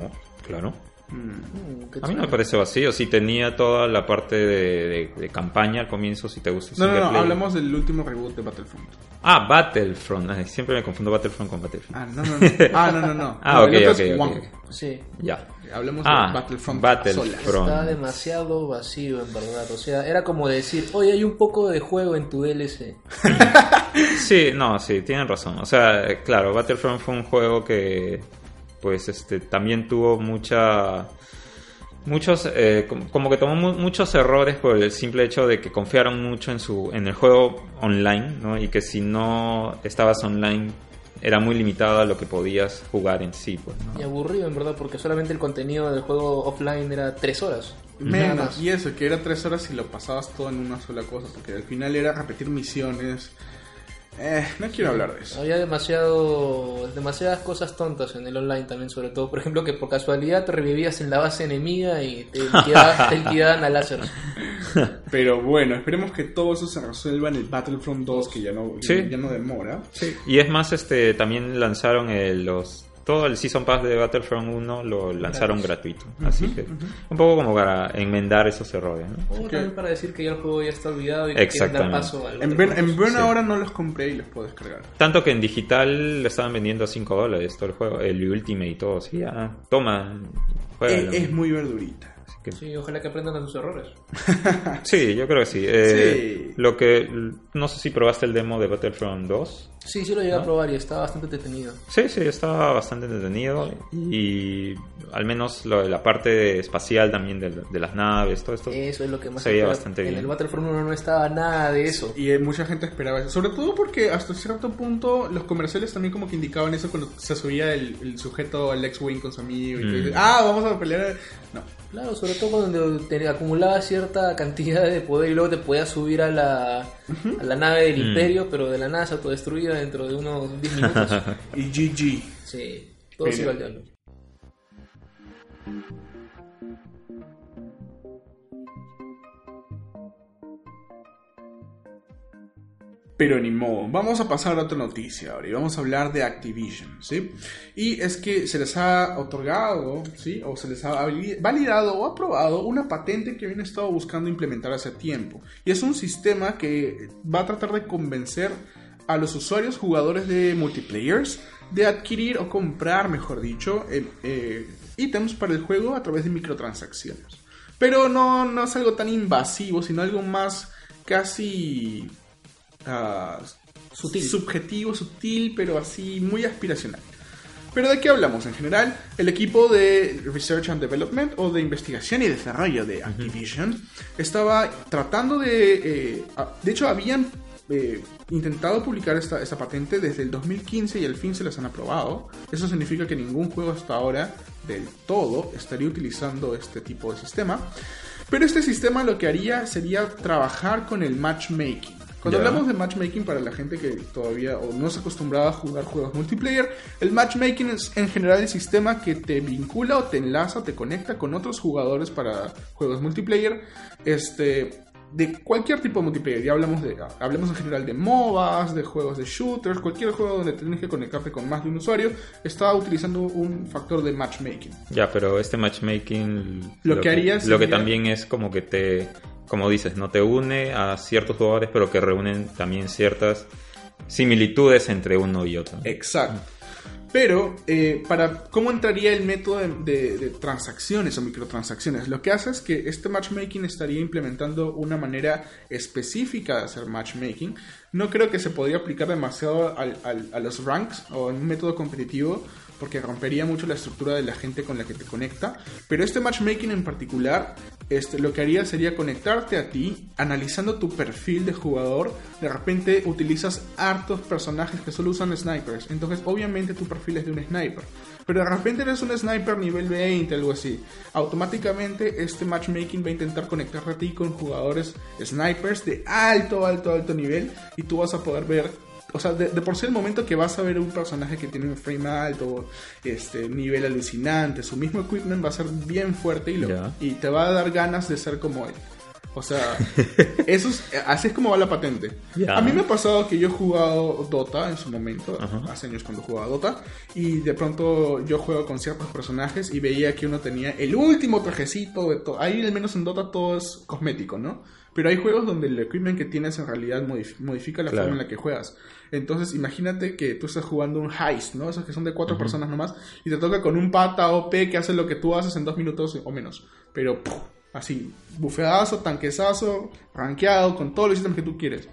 Claro. Mm. A mí no me parece vacío. Si tenía toda la parte de, de- de campaña al comienzo, si te gusta. No, no, no, player. hablemos del último reboot de Battlefront. Ah, Battlefront. Ay, siempre me confundo Battlefront con Battlefield. Ah, no, no, no. Ah, no, no, no. [LAUGHS] Ah, No, ok, ok, es ok, One. ok. Sí. Ya. Hablemos Ah, de Battlefront. Battlefront. solas. Front. Está demasiado vacío, en verdad. O sea, era como decir, oye, hay un poco de juego en tu DLC. [LAUGHS] Sí, no, sí, tienen razón. O sea, claro, Battlefront fue un juego que, pues, este, también tuvo mucha, muchos, eh, com- como que tomó mu- muchos errores por el simple hecho de que confiaron mucho en su, en el juego online, ¿no? Y que si no estabas online era muy limitado a lo que podías jugar en sí, pues, ¿no? Y aburrido, en verdad, porque solamente el contenido del juego offline era tres horas. Menos. Y eso, que era tres horas y lo pasabas todo en una sola cosa. Porque al final era repetir misiones. Eh, no quiero hablar de eso. Había demasiado, demasiadas cosas tontas en el online también, sobre todo, por ejemplo, que por casualidad te revivías en la base enemiga y te [LAUGHS] liquidaban, a láser. [LAUGHS] Pero bueno, esperemos que todo eso se resuelva en el Battlefront 2, que ya no, Sí. ya no demora. Y es más, este, también lanzaron el- los todo el Season Pass de Battlefront 1 lo lanzaron gratuito. Así que un poco como para enmendar esos errores, ¿no? O también para decir que ya el juego ya está olvidado y que dar paso al En juego. en Burn Sí. ahora no los compré y los puedo descargar. Tanto que en digital le estaban vendiendo a 5 dólares todo el juego, el Ultimate y todo. Así, ya, toma. Es, es muy verdurita. Así que- Sí, ojalá que aprendan de sus errores. [LAUGHS] sí, yo creo que sí. Eh, Sí. Lo que, no sé si probaste el demo de Battlefront 2. Sí, sí lo llegué a probar y está bastante entretenido. Sí, sí, estaba bastante entretenido y al menos lo de la parte espacial también de, de las naves, todo esto. Eso es lo que más Se veía bastante En bien. el Battlefront 1 no estaba nada de eso. Y eh, mucha gente esperaba eso. Sobre todo porque hasta cierto punto los comerciales también como que indicaban eso cuando se subía el, el sujeto al X-Wing con su amigo. Y Mm. dices, ah, vamos a pelear. No. Claro, sobre todo cuando te acumulaba cierta cantidad de poder y luego te podías subir a la, a la nave del Mm. Imperio, pero de la nada se autodestruía dentro de unos 10 minutos. [LAUGHS] Y GG. sí, todo se iba al diablo. Pero ni modo. Vamos a pasar a otra noticia ahora y vamos a hablar de Activision, ¿sí? Y es que se les ha otorgado, ¿sí? O se les ha validado o aprobado una patente que habían estado buscando implementar hace tiempo. Y es un sistema que va a tratar de convencer a los usuarios jugadores de multiplayers de adquirir o comprar, mejor dicho, eh, ítems para el juego a través de microtransacciones. Pero no, no es algo tan invasivo, sino algo más casi ah, Sutil. subjetivo, sutil, pero así muy aspiracional. Pero ¿de qué hablamos? En general, el equipo de Research and Development o de investigación y desarrollo de Activision estaba tratando de... eh, de hecho, habían eh, intentado publicar esta, esta patente desde el 2015 y al fin se las han aprobado. Eso significa que ningún juego hasta ahora del todo estaría utilizando este tipo de sistema. Pero este sistema lo que haría sería trabajar con el matchmaking. Cuando hablamos de matchmaking para la gente que todavía o no se acostumbraba a jugar juegos multiplayer, el matchmaking es en general el sistema que te vincula o te enlaza, te conecta con otros jugadores para juegos multiplayer, este de cualquier tipo de multiplayer. Ya hablamos de hablemos en general de MOBAs, de juegos de shooters, cualquier juego donde tienes que conectarte con más de un usuario, está utilizando un factor de matchmaking. Ya, pero este matchmaking Lo que haría lo que también es como que te como dices, no te une a ciertos jugadores, pero que reúnen también ciertas similitudes entre uno y otro. Exacto. Pero, eh, para ¿cómo entraría el método de, transacciones o microtransacciones? Lo que hace es que este matchmaking estaría implementando una manera específica de hacer matchmaking. No creo que se podría aplicar demasiado a los ranks o en un método competitivo porque rompería mucho la estructura de la gente con la que te conecta. Pero este matchmaking en particular, este, lo que haría sería conectarte a ti, analizando tu perfil de jugador. De repente utilizas hartos personajes que solo usan snipers. Entonces, obviamente, tu perfil es de un sniper. Pero de repente eres un sniper nivel 20, algo así. Automáticamente este matchmaking va a intentar conectarte a ti con jugadores snipers de alto, alto, alto nivel. Y tú vas a poder ver o sea, de, de por sí el momento que vas a ver un personaje que tiene un frame alto, este nivel alucinante, su mismo equipment va a ser bien fuerte y, lo- y te va a dar ganas de ser como él. O sea, [LAUGHS] eso es, así es como va la patente. A mí me ha pasado que yo he jugado Dota en su momento, hace años cuando jugaba Dota, y de pronto yo juego con ciertos personajes y veía que uno tenía el último trajecito de todo. Ahí al menos en Dota todo es cosmético, ¿no? Pero hay juegos donde el equipment que tienes en realidad modif- modifica la Claro. forma en la que juegas. Entonces imagínate que tú estás jugando un heist, ¿no? Esos que son de cuatro personas nomás, y te toca con un pata OP que hace lo que tú haces en dos minutos o menos. Pero así, bufeadazo, tanquesazo, rankeado, con todos los ítems que tú quieres.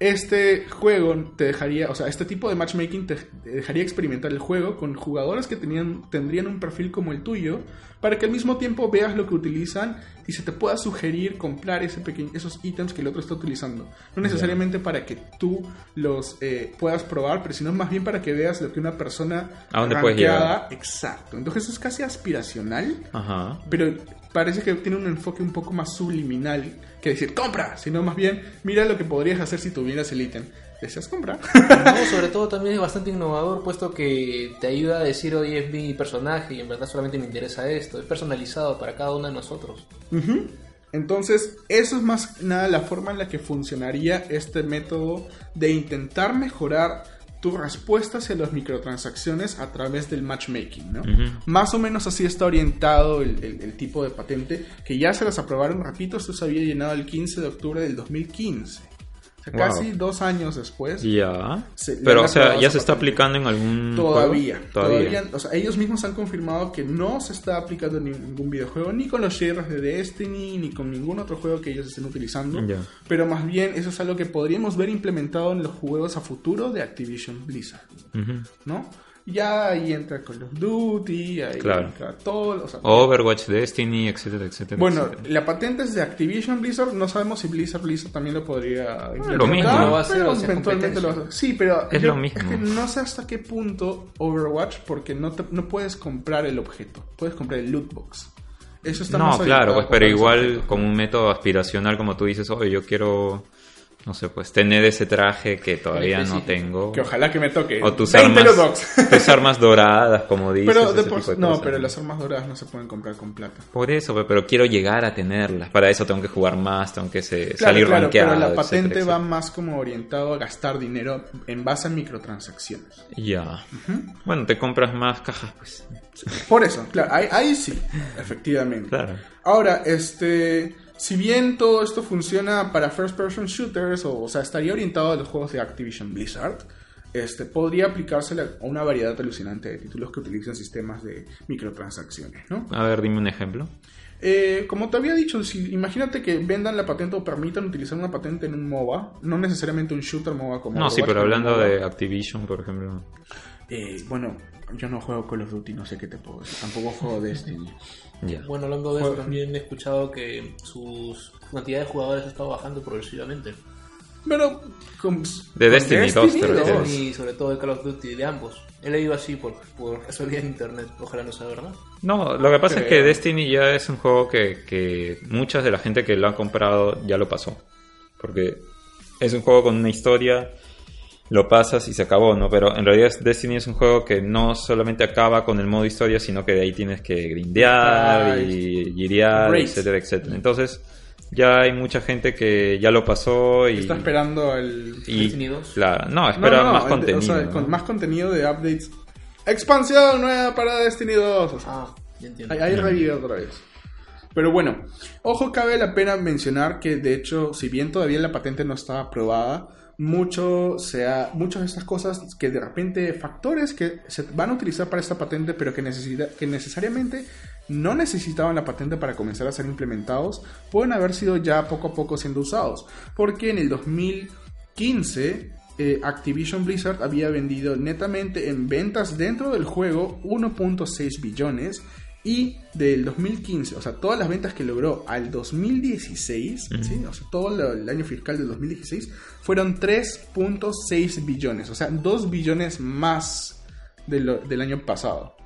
Este juego te dejaría, o sea, este tipo de matchmaking te dejaría experimentar el juego con jugadores que tenían, tendrían un perfil como el tuyo, para que al mismo tiempo veas lo que utilizan y se te pueda sugerir comprar ese pequeño, esos ítems que el otro está utilizando. No necesariamente para que tú los eh, puedas probar, pero sino más bien para que veas lo que una persona ¿A dónde puedes rankeada- Exacto. Entonces es casi aspiracional Ajá. pero parece que tiene un enfoque un poco más subliminal que decir compra, sino más bien mira lo que podrías hacer si tuvieras el ítem. ¿Deseas comprar? [LAUGHS] No, sobre todo también es bastante innovador, puesto que te ayuda a decir, oye, es mi personaje y en verdad solamente me interesa esto. Es personalizado para cada uno de nosotros. Entonces, eso es más nada la forma en la que funcionaría este método de intentar mejorar tu respuesta hacia las microtransacciones a través del matchmaking, ¿no? Más o menos así está orientado el, el- el tipo de patente que ya se las aprobaron, repito, esto se había llenado el 15 de octubre del 2015. O sea, Wow. casi dos años después. Ya. Se- Pero, o sea, ¿ya se está aplicando en algún Todavía, juego? todavía, o sea, ellos mismos han confirmado que no se está aplicando en ningún videojuego, ni con los shares de Destiny, ni con ningún otro juego que ellos estén utilizando. Ya. Pero más bien eso es algo que podríamos ver implementado en los juegos a futuro de Activision Blizzard. ¿no? Ya ahí entra Call of Duty, ahí Claro. entra todo, o sea, Overwatch, Destiny, etcétera, etcétera. bueno, etcétera. la patente es de Activision Blizzard, no sabemos si Blizzard Blizzard también lo podría lo mismo. Lo va a hacer, pero o sea, eventualmente lo va a hacer. Sí, pero Es lo mismo. que no sé hasta qué punto Overwatch porque no te- no puedes comprar el objeto, puedes comprar el loot box. Eso está No, más claro, pues, pero igual como un método aspiracional, como tú dices, oye, yo quiero no sé, pues tener ese traje que todavía no tengo. Que ojalá que me toque. O tus 20 armas, [LAUGHS] tus armas doradas, como dices. pero de por- no, cosas, pero las armas doradas no se pueden comprar con plata. Por eso, pe- pero quiero llegar a tenerlas. Para eso tengo que jugar más, tengo que se- Claro, salir claro, rankeado. pero la etcétera, patente va más como orientado a gastar dinero en base a microtransacciones. Ya. Bueno, te compras más cajas, pues. Por eso, claro, ahí, ahí sí, efectivamente. Claro. Ahora, este, si bien todo esto funciona para first person shooters, o, o sea, estaría orientado a los juegos de Activision Blizzard, este, podría aplicarse a una variedad alucinante de títulos que utilizan sistemas de microtransacciones, ¿no? A ver, dime un ejemplo. Eh, como te había dicho, si, imagínate que vendan la patente o permitan utilizar una patente en un MOBA, no necesariamente un shooter MOBA como No, sí, pero hablando de Activision, por ejemplo. Eh, bueno, yo no juego Call of Duty, no sé qué te puedo decir. Tampoco juego Destiny. Ya. Bueno, hablando de eso, Juego- también he escuchado que sus cantidad de jugadores ha estado bajando progresivamente. Pero con, De con Destiny 2 te ¿no? refieres. Y sobre todo de Call of Duty, de ambos. He leído así por, por casualidad en internet, ojalá no sea verdad. No, lo que pasa es que. Destiny ya es un juego que, que mucha de la gente que lo ha comprado ya lo pasó. Porque es un juego con una historia, lo pasas y se acabó, ¿no? Pero en realidad Destiny es un juego que no solamente acaba con el modo historia, sino que de ahí tienes que grindear Ay. y girear, etcétera, etcétera. Entonces ya hay mucha gente que ya lo pasó y... Está esperando el... y Destiny 2. claro, no, espera No, no, más el- contenido. O sea, ¿no? con más contenido de updates. Expansión nueva para Destiny 2. O sea, Ah, ya entiendo. ahí, ahí revive otra vez. Pero bueno, ojo, cabe la pena mencionar que de hecho, si bien todavía la patente no estaba aprobada, mucho sea, muchas de estas cosas que de repente factores que se van a utilizar para esta patente, pero que, necesita, que necesariamente no necesitaban la patente para comenzar a ser implementados, pueden haber sido ya poco a poco siendo usados. Porque en el 2015 eh, Activision Blizzard había vendido netamente en ventas dentro del juego 1.6 billones y del 2015, o sea, todas las ventas que logró al 2016, ¿sí? o sea, todo el año fiscal del 2016, fueron 3.6 billones, o sea, 2 billones más de lo- del año pasado.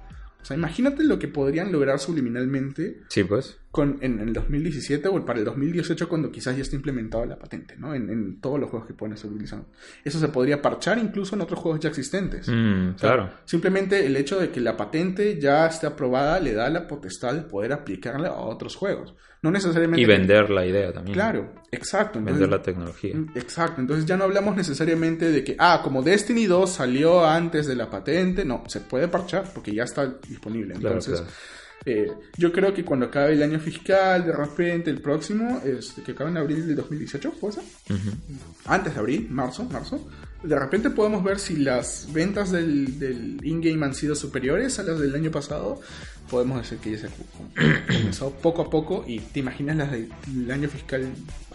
O sea, imagínate lo que podrían lograr subliminalmente Sí, pues. Con, en, en el 2017 o para el 2018 cuando quizás ya esté implementada la patente, ¿no? En, en todos los juegos que pueden estar utilizando. Eso se podría parchar incluso en otros juegos ya existentes. Mm, O sea, claro. Simplemente el hecho de que la patente ya esté aprobada le da la potestad de poder aplicarla a otros juegos. No necesariamente... Y vender la idea también. Claro, exacto. Entonces- Vender la tecnología. Mm, Exacto, entonces ya no hablamos necesariamente de que, ah, como Destiny 2 salió antes de la patente, no, se puede parchar porque ya está disponible. Claro, Entonces, claro. Eh, yo creo que cuando acabe el año fiscal, de repente el próximo, este, que acaba en abril del 2018, ¿fue eso? Ujú. Antes de abril, marzo, marzo, de repente podemos ver si las ventas del, del in-game han sido superiores a las del año pasado. Podemos decir que ya se ha com- comenzado [CLEARS THROAT] poco a poco y te imaginas las del año fiscal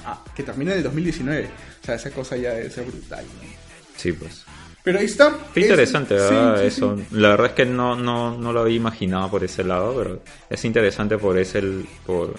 ah, que termina en el 2019. O sea, esa cosa ya debe ser brutal. ¿no? Sí, pues. Pero ahí está. Qué Es- interesante, sí, ¿verdad? sí, Eso. sí. La verdad es que no, no, no lo había imaginado por ese lado, pero es interesante por ese, por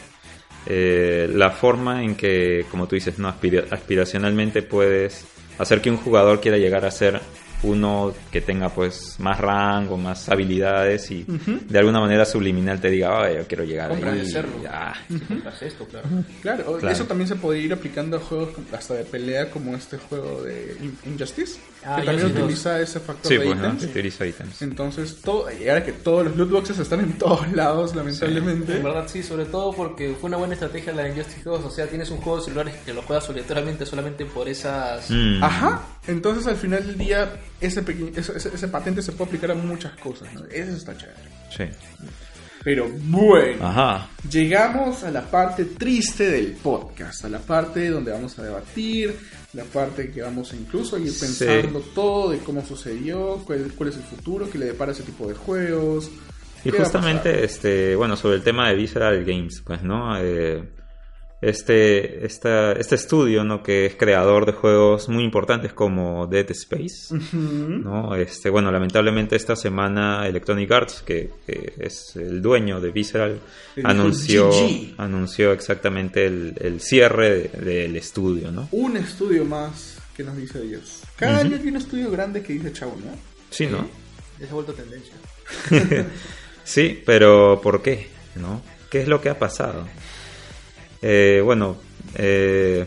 eh, la forma en que, como tú dices, no Aspira- aspiracionalmente puedes hacer que un jugador quiera llegar a ser uno que tenga pues más rango, más habilidades y de alguna manera subliminal te diga, "Ay, yo quiero llegar ahí. de cerdo. Ah, Si compras esto, claro. Claro, Claro. eso también se podría ir aplicando a juegos hasta de pelea como este juego de In- Injustice, Ah, que también utiliza ese factor Sí, de pues, ¿no? ítems. Utiliza ítems. Entonces, todo, y ahora que todos los loot boxes están en [LAUGHS] todos lados, lamentablemente. En verdad sí, sobre todo porque fue una buena estrategia la de Injustice 2. O sea, tienes un juego de celulares que lo juegas aleatoriamente solamente por esas... Mm. Ajá, entonces al final del día ese, pequeño, ese, ese- ese patente se puede aplicar a muchas cosas, ¿no? Eso está chévere. Sí. Pero bueno, Ajá. llegamos a la parte triste del podcast, a la parte donde vamos a debatir, la parte que vamos a incluso a ir Sí. pensando todo de cómo sucedió, cuál, cuál es el futuro que le depara ese tipo de juegos. Y ¿Qué va a justamente, este, bueno, sobre el tema de Visceral Games, pues, ¿no? Eh, este, esta, este estudio, ¿no? Que es creador de juegos muy importantes como Dead Space. ¿no? Este, bueno, lamentablemente esta semana Electronic Arts, que, que es el dueño de Visceral, El anunció, GG. anunció exactamente el, el cierre de- del estudio, ¿no? Un estudio más que nos dice Dios. Cada año hay un estudio grande que dice chavo, ¿no? Sí, ¿no? Ya se ha vuelto tendencia. [LAUGHS] Sí, pero ¿por qué? ¿No? ¿Qué es lo que ha pasado? Eh, bueno, eh,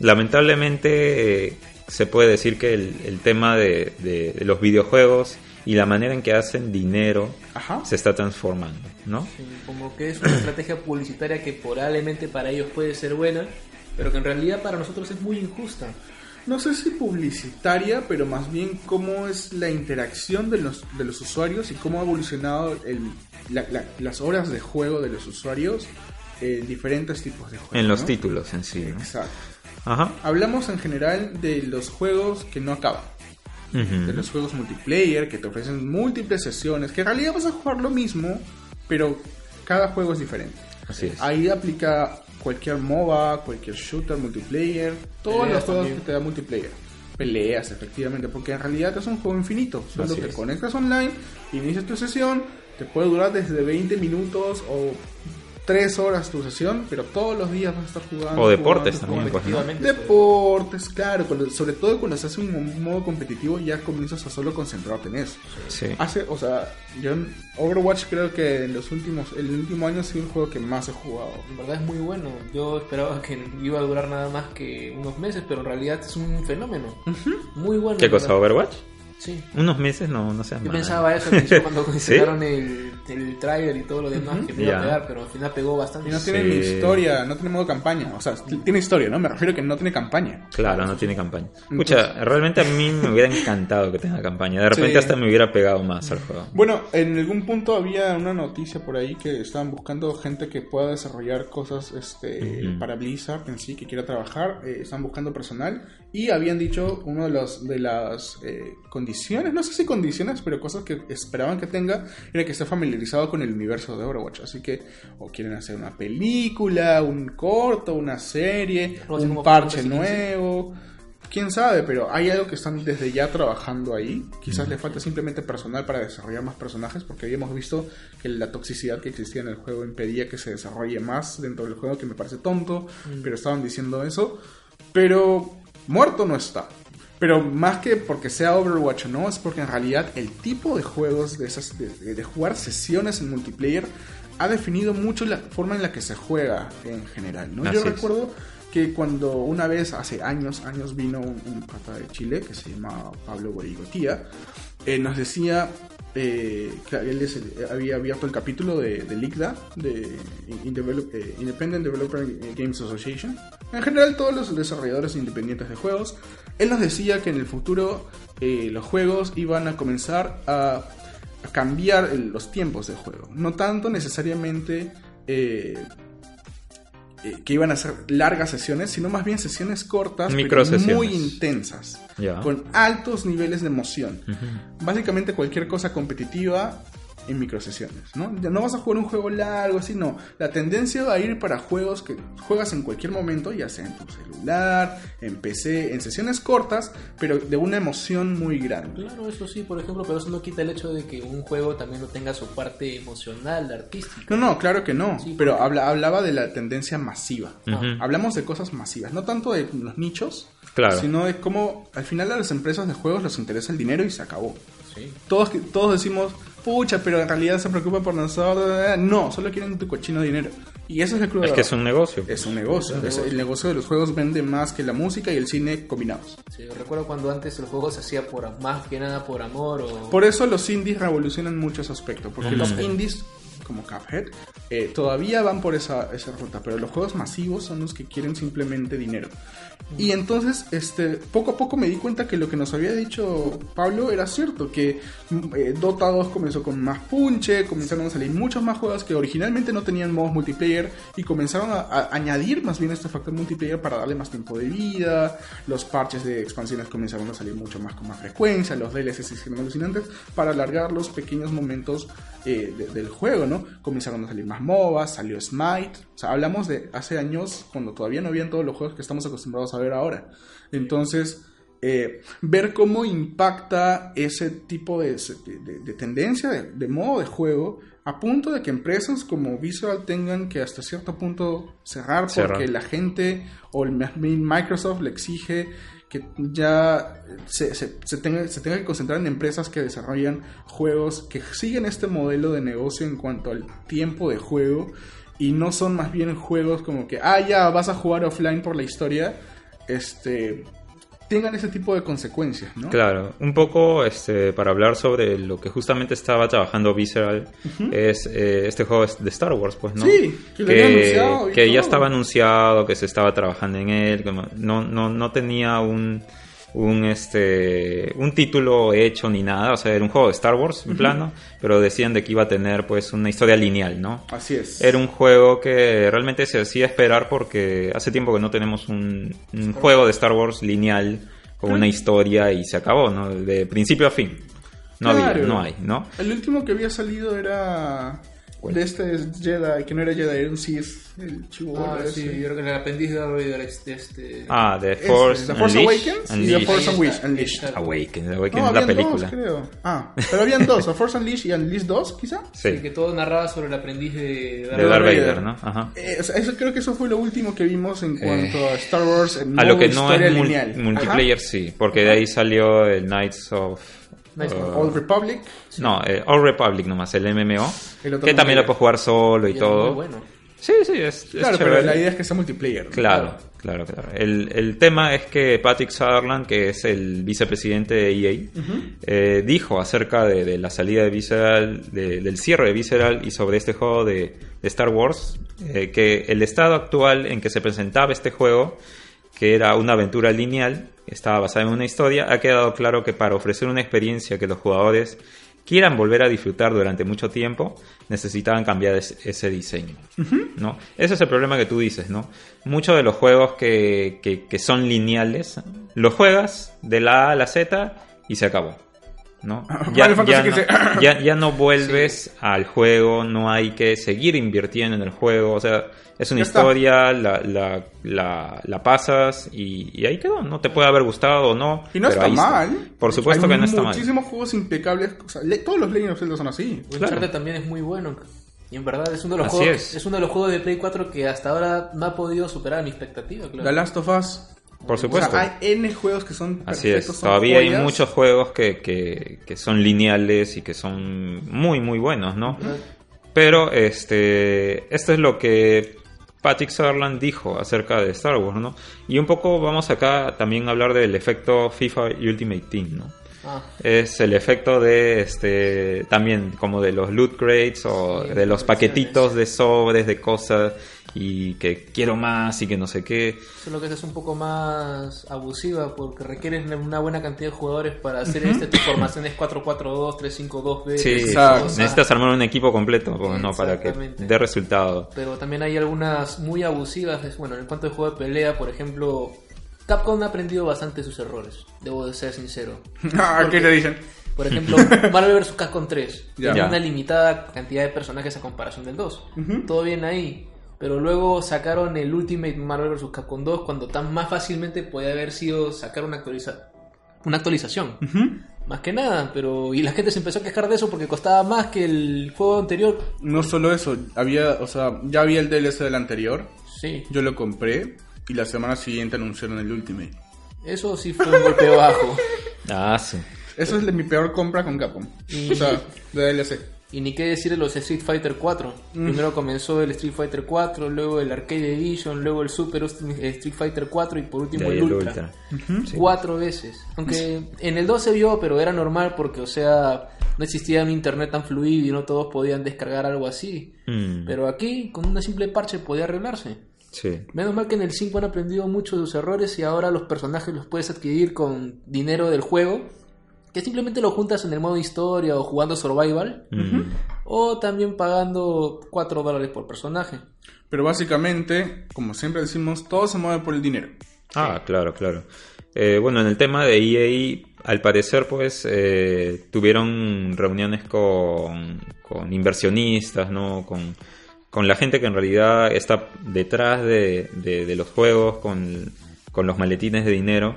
lamentablemente eh, se puede decir que el, el tema de, de- de los videojuegos y la manera en que hacen dinero Ajá. se está transformando, ¿no? Sí, como que es una estrategia publicitaria que probablemente para ellos puede ser buena, pero que en realidad para nosotros es muy injusta. No sé si publicitaria, pero más bien cómo es la interacción de los, de los usuarios y cómo ha evolucionado el, la- la- las horas de juego de los usuarios en diferentes tipos de juegos. En los ¿no? títulos en sí, ¿no? Exacto. Ajá. Hablamos en general de los juegos que no acaban. Ujú. De los juegos multiplayer que te ofrecen múltiples sesiones, que en realidad vas a jugar lo mismo, pero cada juego es diferente. Así es. Ahí aplica cualquier MOBA, cualquier shooter multiplayer, todos Peleas los juegos también. que te da multiplayer. Peleas, efectivamente, porque en realidad es un juego infinito. Solo Así te es. conectas online, inicias tu sesión, te puede durar desde 20 minutos o 3 horas tu sesión, pero todos los días vas a estar jugando. O deportes jugando, también, pues. Deportes, claro, cuando- sobre todo cuando estás en un modo competitivo ya comienzas a solo concentrarte en eso. Sí. Hace, o sea, yo en Overwatch creo que en los últimos, el último año ha sido el juego que más he jugado. En verdad es muy bueno. Yo esperaba que iba a durar nada más que unos meses, pero en realidad es un fenómeno. Muy bueno. ¿Qué cosa? verdad. ¿Overwatch? Sí. Unos meses no, no seas Yo mal. pensaba eso cuando [LAUGHS] ¿Sí? sacaron el, el trailer y todo lo demás, que me iba a pegar, pero al final pegó bastante. Y no tiene Sí. ni historia, no tiene modo campaña. O sea, tiene historia, ¿no? Me refiero a que no tiene campaña. Claro, no tiene campaña. Escucha, realmente a mí me hubiera encantado que tenga campaña. De repente Sí. hasta me hubiera pegado más al juego. Bueno, en algún punto había una noticia por ahí que estaban buscando gente que pueda desarrollar cosas este, Ujú. para Blizzard en sí, que quiera trabajar. eh, están buscando personal y habían dicho uno de los de las eh, condiciones, no sé si condiciones, pero cosas que esperaban que tenga era que esté familiarizado con el universo de Overwatch. Así que o quieren hacer una película, un corto, una serie, un como parche nuevo. Quién sabe, pero hay algo que están desde ya trabajando ahí. Quizás le falta simplemente personal para desarrollar más personajes, porque habíamos visto que la toxicidad que existía en el juego impedía que se desarrolle más dentro del juego, que me parece tonto, pero estaban diciendo eso. Pero muerto no está. Pero más que porque sea Overwatch o no, es porque en realidad el tipo de juegos, de, esas, de, de jugar sesiones en multiplayer, ha definido mucho la forma en la que se juega en general. ¿no? Yo es. recuerdo que cuando una vez, hace años, años, vino un, un pata de Chile que se llama Pablo Borigotía, eh, nos decía eh, él el- había abierto el capítulo de, de LICDA, de eh, Independent Developer Games Association. En general, todos los desarrolladores independientes de juegos. Él nos decía que en el futuro eh, los juegos iban a comenzar a, cambiar los tiempos de juego. No tanto necesariamente eh, que iban a ser largas sesiones, sino más bien sesiones cortas, pero muy intensas, con altos niveles de emoción. Básicamente cualquier cosa competitiva en microsesiones, ¿no? Ya no vas a jugar un juego largo, así no. La tendencia va a ir para juegos que juegas en cualquier momento, ya sea en tu celular, en PC, en sesiones cortas, pero de una emoción muy grande. Claro, eso sí, por ejemplo, pero eso no quita el hecho de que un juego también no tenga su parte emocional, artística. No, no, claro que no, Sí, pero habla, hablaba de la tendencia masiva. Ujú. Hablamos de cosas masivas, no tanto de los nichos, Claro. sino de cómo al final a las empresas de juegos les interesa el dinero y se acabó. Sí. Todos, todos decimos, pucha, pero en realidad se preocupan por nosotros. No, solo quieren tu cochino dinero. Y eso es el club Es que es un negocio. Es un negocio. Es- el negocio de los juegos vende más que la música y el cine combinados. Sí, yo recuerdo cuando antes el juego se hacía por más que nada por amor o Por eso los indies revolucionan mucho ese aspecto. Porque los indies, como Cuphead, eh, todavía van por esa, esa ruta. Pero los juegos masivos son los que quieren simplemente dinero. Y entonces, este, poco a poco me di cuenta que lo que nos había dicho Pablo era cierto, que mm, eh, Dota 2 comenzó con más punche, comenzaron a salir muchos más juegos que originalmente no tenían modos multiplayer y comenzaron a, añadir más bien este factor multiplayer para darle más tiempo de vida, los parches de expansiones comenzaron a salir mucho más con más frecuencia, los DLCs hicieron alucinantes para alargar los pequeños momentos eh, de- del juego, ¿no? Comenzaron a salir más MOBAs, salió Smite, o sea, hablamos de hace años cuando todavía no habían todos los juegos que estamos acostumbrados a ver ahora. Entonces, eh, ver cómo impacta ese tipo de, de- de- de tendencia, de, de modo de juego, a punto de que empresas como Visual tengan que hasta cierto punto cerrar porque la gente o el Microsoft le exige que ya se, tenga, se tenga que concentrar en empresas que desarrollan juegos que siguen este modelo de negocio en cuanto al tiempo de juego y no son más bien juegos como que, ah, ya vas a jugar offline por la historia este tengan ese tipo de consecuencias, ¿no? Claro, un poco este, para hablar sobre lo que justamente estaba trabajando Visceral, es eh, este juego de Star Wars, pues, ¿no? Sí, que anunciado que ya estaba anunciado, que se estaba trabajando en él, que no, no, no tenía un, un, este, un título hecho ni nada, o sea, era un juego de Star Wars en plano, pero decían de que iba a tener pues una historia lineal, ¿no? Así es. Era un juego que realmente se hacía esperar porque hace tiempo que no tenemos un, un juego de Star Wars lineal con una historia y se acabó, ¿no? De principio a fin. No Claro. había, no hay, ¿no? El último que había salido era de este Jedi, que no era Jedi, era un Sith, el chivo Ah, sí, ese. yo creo que el aprendiz de Darth Vader es de este... Ah, The Este, Force, The Force Unleashed, Awakens y The Unleashed. Force Unleashed. Unleashed. Awakens, Awakens No, es la película. dos, creo. Ah, pero habían dos, The Force Unleashed y Unleashed 2, quizá. Sí, Sí, que todo narraba sobre el aprendiz de de Darth Darth Vader. Vader, ¿no? Ajá. Eh, o sea, eso, creo que eso fue lo último que vimos en Eh, cuanto a Star Wars en A lo que no es mul- lineal. multiplayer, sí, porque de ahí salió el Knights of... Uh, Old Republic. no, eh, Old Republic nomás, el MMO, El que también lo puedes jugar solo y, todo. muy bueno. Sí, sí, es, es Claro, pero la idea es que sea multiplayer. ¿no? Claro, claro, claro. El, el tema es que Patrick Sutherland, que es el vicepresidente de EA, eh, dijo acerca de, de la salida de Visceral, de- del cierre de Visceral y sobre este juego de, de Star Wars, eh, que el estado actual en que se presentaba este juego, que era una aventura lineal, estaba basada en una historia, ha quedado claro que para ofrecer una experiencia que los jugadores quieran volver a disfrutar durante mucho tiempo, necesitaban cambiar es- ese diseño. ¿no? Ese es el problema que tú dices, ¿no? Muchos de los juegos que, que- que son lineales, los juegas de la A a la Z y se acabó. ¿No? [LAUGHS] [LAUGHS] Ya, ya, no, ya- ya no vuelves al juego, no hay que seguir invirtiendo en el juego, o sea, es una historia, la, la, la, la pasas y, y ahí quedó, no te puede haber gustado o no. Y no pero está ahí está. mal. Por supuesto Hay que no está mal. Muchísimos juegos impecables. o sea, le- todos los Legend of Zelda son así. Uncharted también es muy bueno. Y en verdad es uno de los Así juegos es. es. uno de los juegos de Play 4 que hasta ahora no ha podido superar mi expectativa, claro. The Last of Us. Por O supuesto. sea, hay N juegos que son Así perfectos. es, son todavía hay muchos juegos que, que, que son lineales y que son muy, muy buenos, ¿no? Pero este, esto es lo que Patrick Sutherland dijo acerca de Star Wars, ¿no? Y un poco vamos acá también a hablar del efecto FIFA Ultimate Team, ¿no? Ah, Es el efecto de este también como de los loot crates o Sí, de los paquetitos de sobres de cosas y que quiero más y que no sé qué. solo que esa es un poco más abusiva porque requieren una buena cantidad de jugadores para hacer este tipo de formaciones 4-4-2, 3-5-2-B. Sí, Exacto. necesitas armar un equipo completo pues, ¿no? para que dé resultado. Pero también hay algunas muy abusivas. Bueno, en cuanto al juego de pelea, por ejemplo, Capcom ha aprendido bastante sus errores. Debo de ser sincero. [LAUGHS] Ah, ¿qué te dicen? Por ejemplo, [LAUGHS] Marvel vs. Capcom 3 Ya. tenía Ya. una limitada cantidad de personajes a comparación del 2. Todo bien ahí. Pero luego sacaron el Ultimate Marvel vs. Capcom 2 cuando tan más fácilmente podía haber sido sacar una, actualiza una actualización. Más que nada, pero... Y la gente se empezó a quejar de eso porque costaba más que el juego anterior. No solo eso, había, o sea, ya había el DLC del anterior. Sí, Yo lo compré y la semana siguiente anunciaron el Ultimate. eso sí fue un golpe bajo. [LAUGHS] Ah, sí. Esa es mi peor compra con Capcom. Y- O sea, de DLC. Y ni qué decir de los Street Fighter 4. Primero comenzó el Street Fighter 4, luego el Arcade Edition, luego el Super Street Fighter 4 y por último el el Ultra. Ultra. Sí. Cuatro veces. Aunque en el 2 se vio, pero era normal porque, o sea, no existía un internet tan fluido y no todos podían descargar algo así. Mm, Pero aquí, con una simple parche, podía arreglarse. sí. Menos mal que en el 5 han aprendido mucho de sus errores y ahora los personajes los puedes adquirir con dinero del juego. Que simplemente lo juntas en el modo historia o jugando survival. O también pagando 4 dólares por personaje. Pero básicamente, como siempre decimos, todo se mueve por el dinero. Ah, claro, claro. Eh, bueno, en el tema de EA, al parecer, pues, eh, tuvieron reuniones con, con inversionistas, ¿no? Con, con la gente que en realidad está detrás de, de- de los juegos, con, con los maletines de dinero.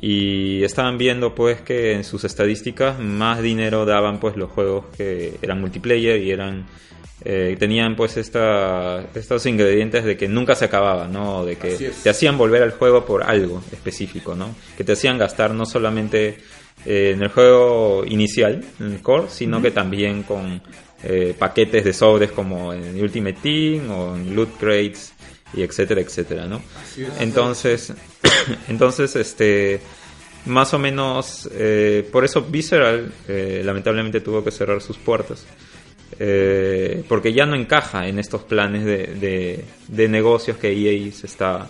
Y estaban viendo, pues, que en sus estadísticas más dinero daban, pues, los juegos que eran multiplayer y eran... eh, tenían pues esta, estos ingredientes de que nunca se acababa, ¿no? De que te hacían volver al juego por algo específico, ¿no? Que te hacían gastar no solamente eh, en el juego inicial, en el core, sino que también con eh, paquetes de sobres como en Ultimate Team o en Loot Crates y etcétera, etcétera, ¿no? Entonces, [COUGHS] entonces, este, más o menos, eh, por eso Visceral eh, lamentablemente tuvo que cerrar sus puertas. Eh, porque ya no encaja en estos planes de, de- de negocios que EA se está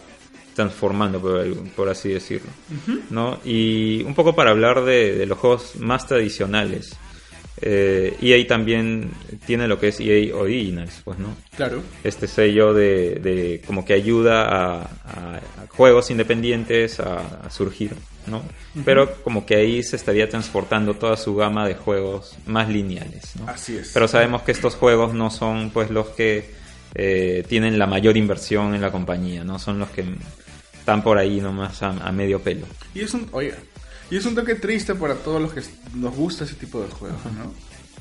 transformando, por, por así decirlo. ¿no? Y un poco para hablar de, de los juegos más tradicionales. Eh, EA también tiene lo que es EA Originals, pues, ¿no? Claro. este sello de, de como que ayuda a, a- a juegos independientes a, a surgir, ¿no? Pero como que ahí se estaría transportando toda su gama de juegos más lineales, ¿no? Así es. Pero sabemos que estos juegos no son pues los que eh, tienen la mayor inversión en la compañía, ¿no? Son los que están por ahí nomás a, a medio pelo. Y es un, oiga, y es un toque triste para todos los que nos gusta ese tipo de juegos, ¿no?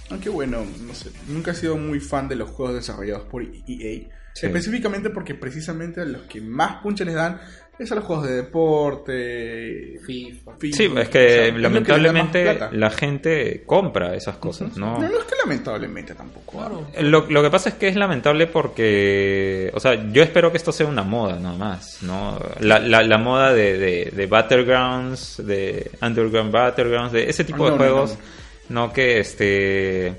Aunque bueno, no sé, nunca he sido muy fan de los juegos desarrollados por EA. Sí. Específicamente porque precisamente a los que más punches les dan es a los juegos de deporte. FIFA. FIFA, Sí, es o sea, que es lamentablemente la gente compra esas cosas, ¿no? No, no es que lamentablemente tampoco. Claro. Lo, lo que pasa es que es lamentable porque, o sea, yo espero que esto sea una moda nada más, ¿no? La, la, la moda de, de, de Battlegrounds, de Underground Battlegrounds, de ese tipo de no, no, juegos, no, que este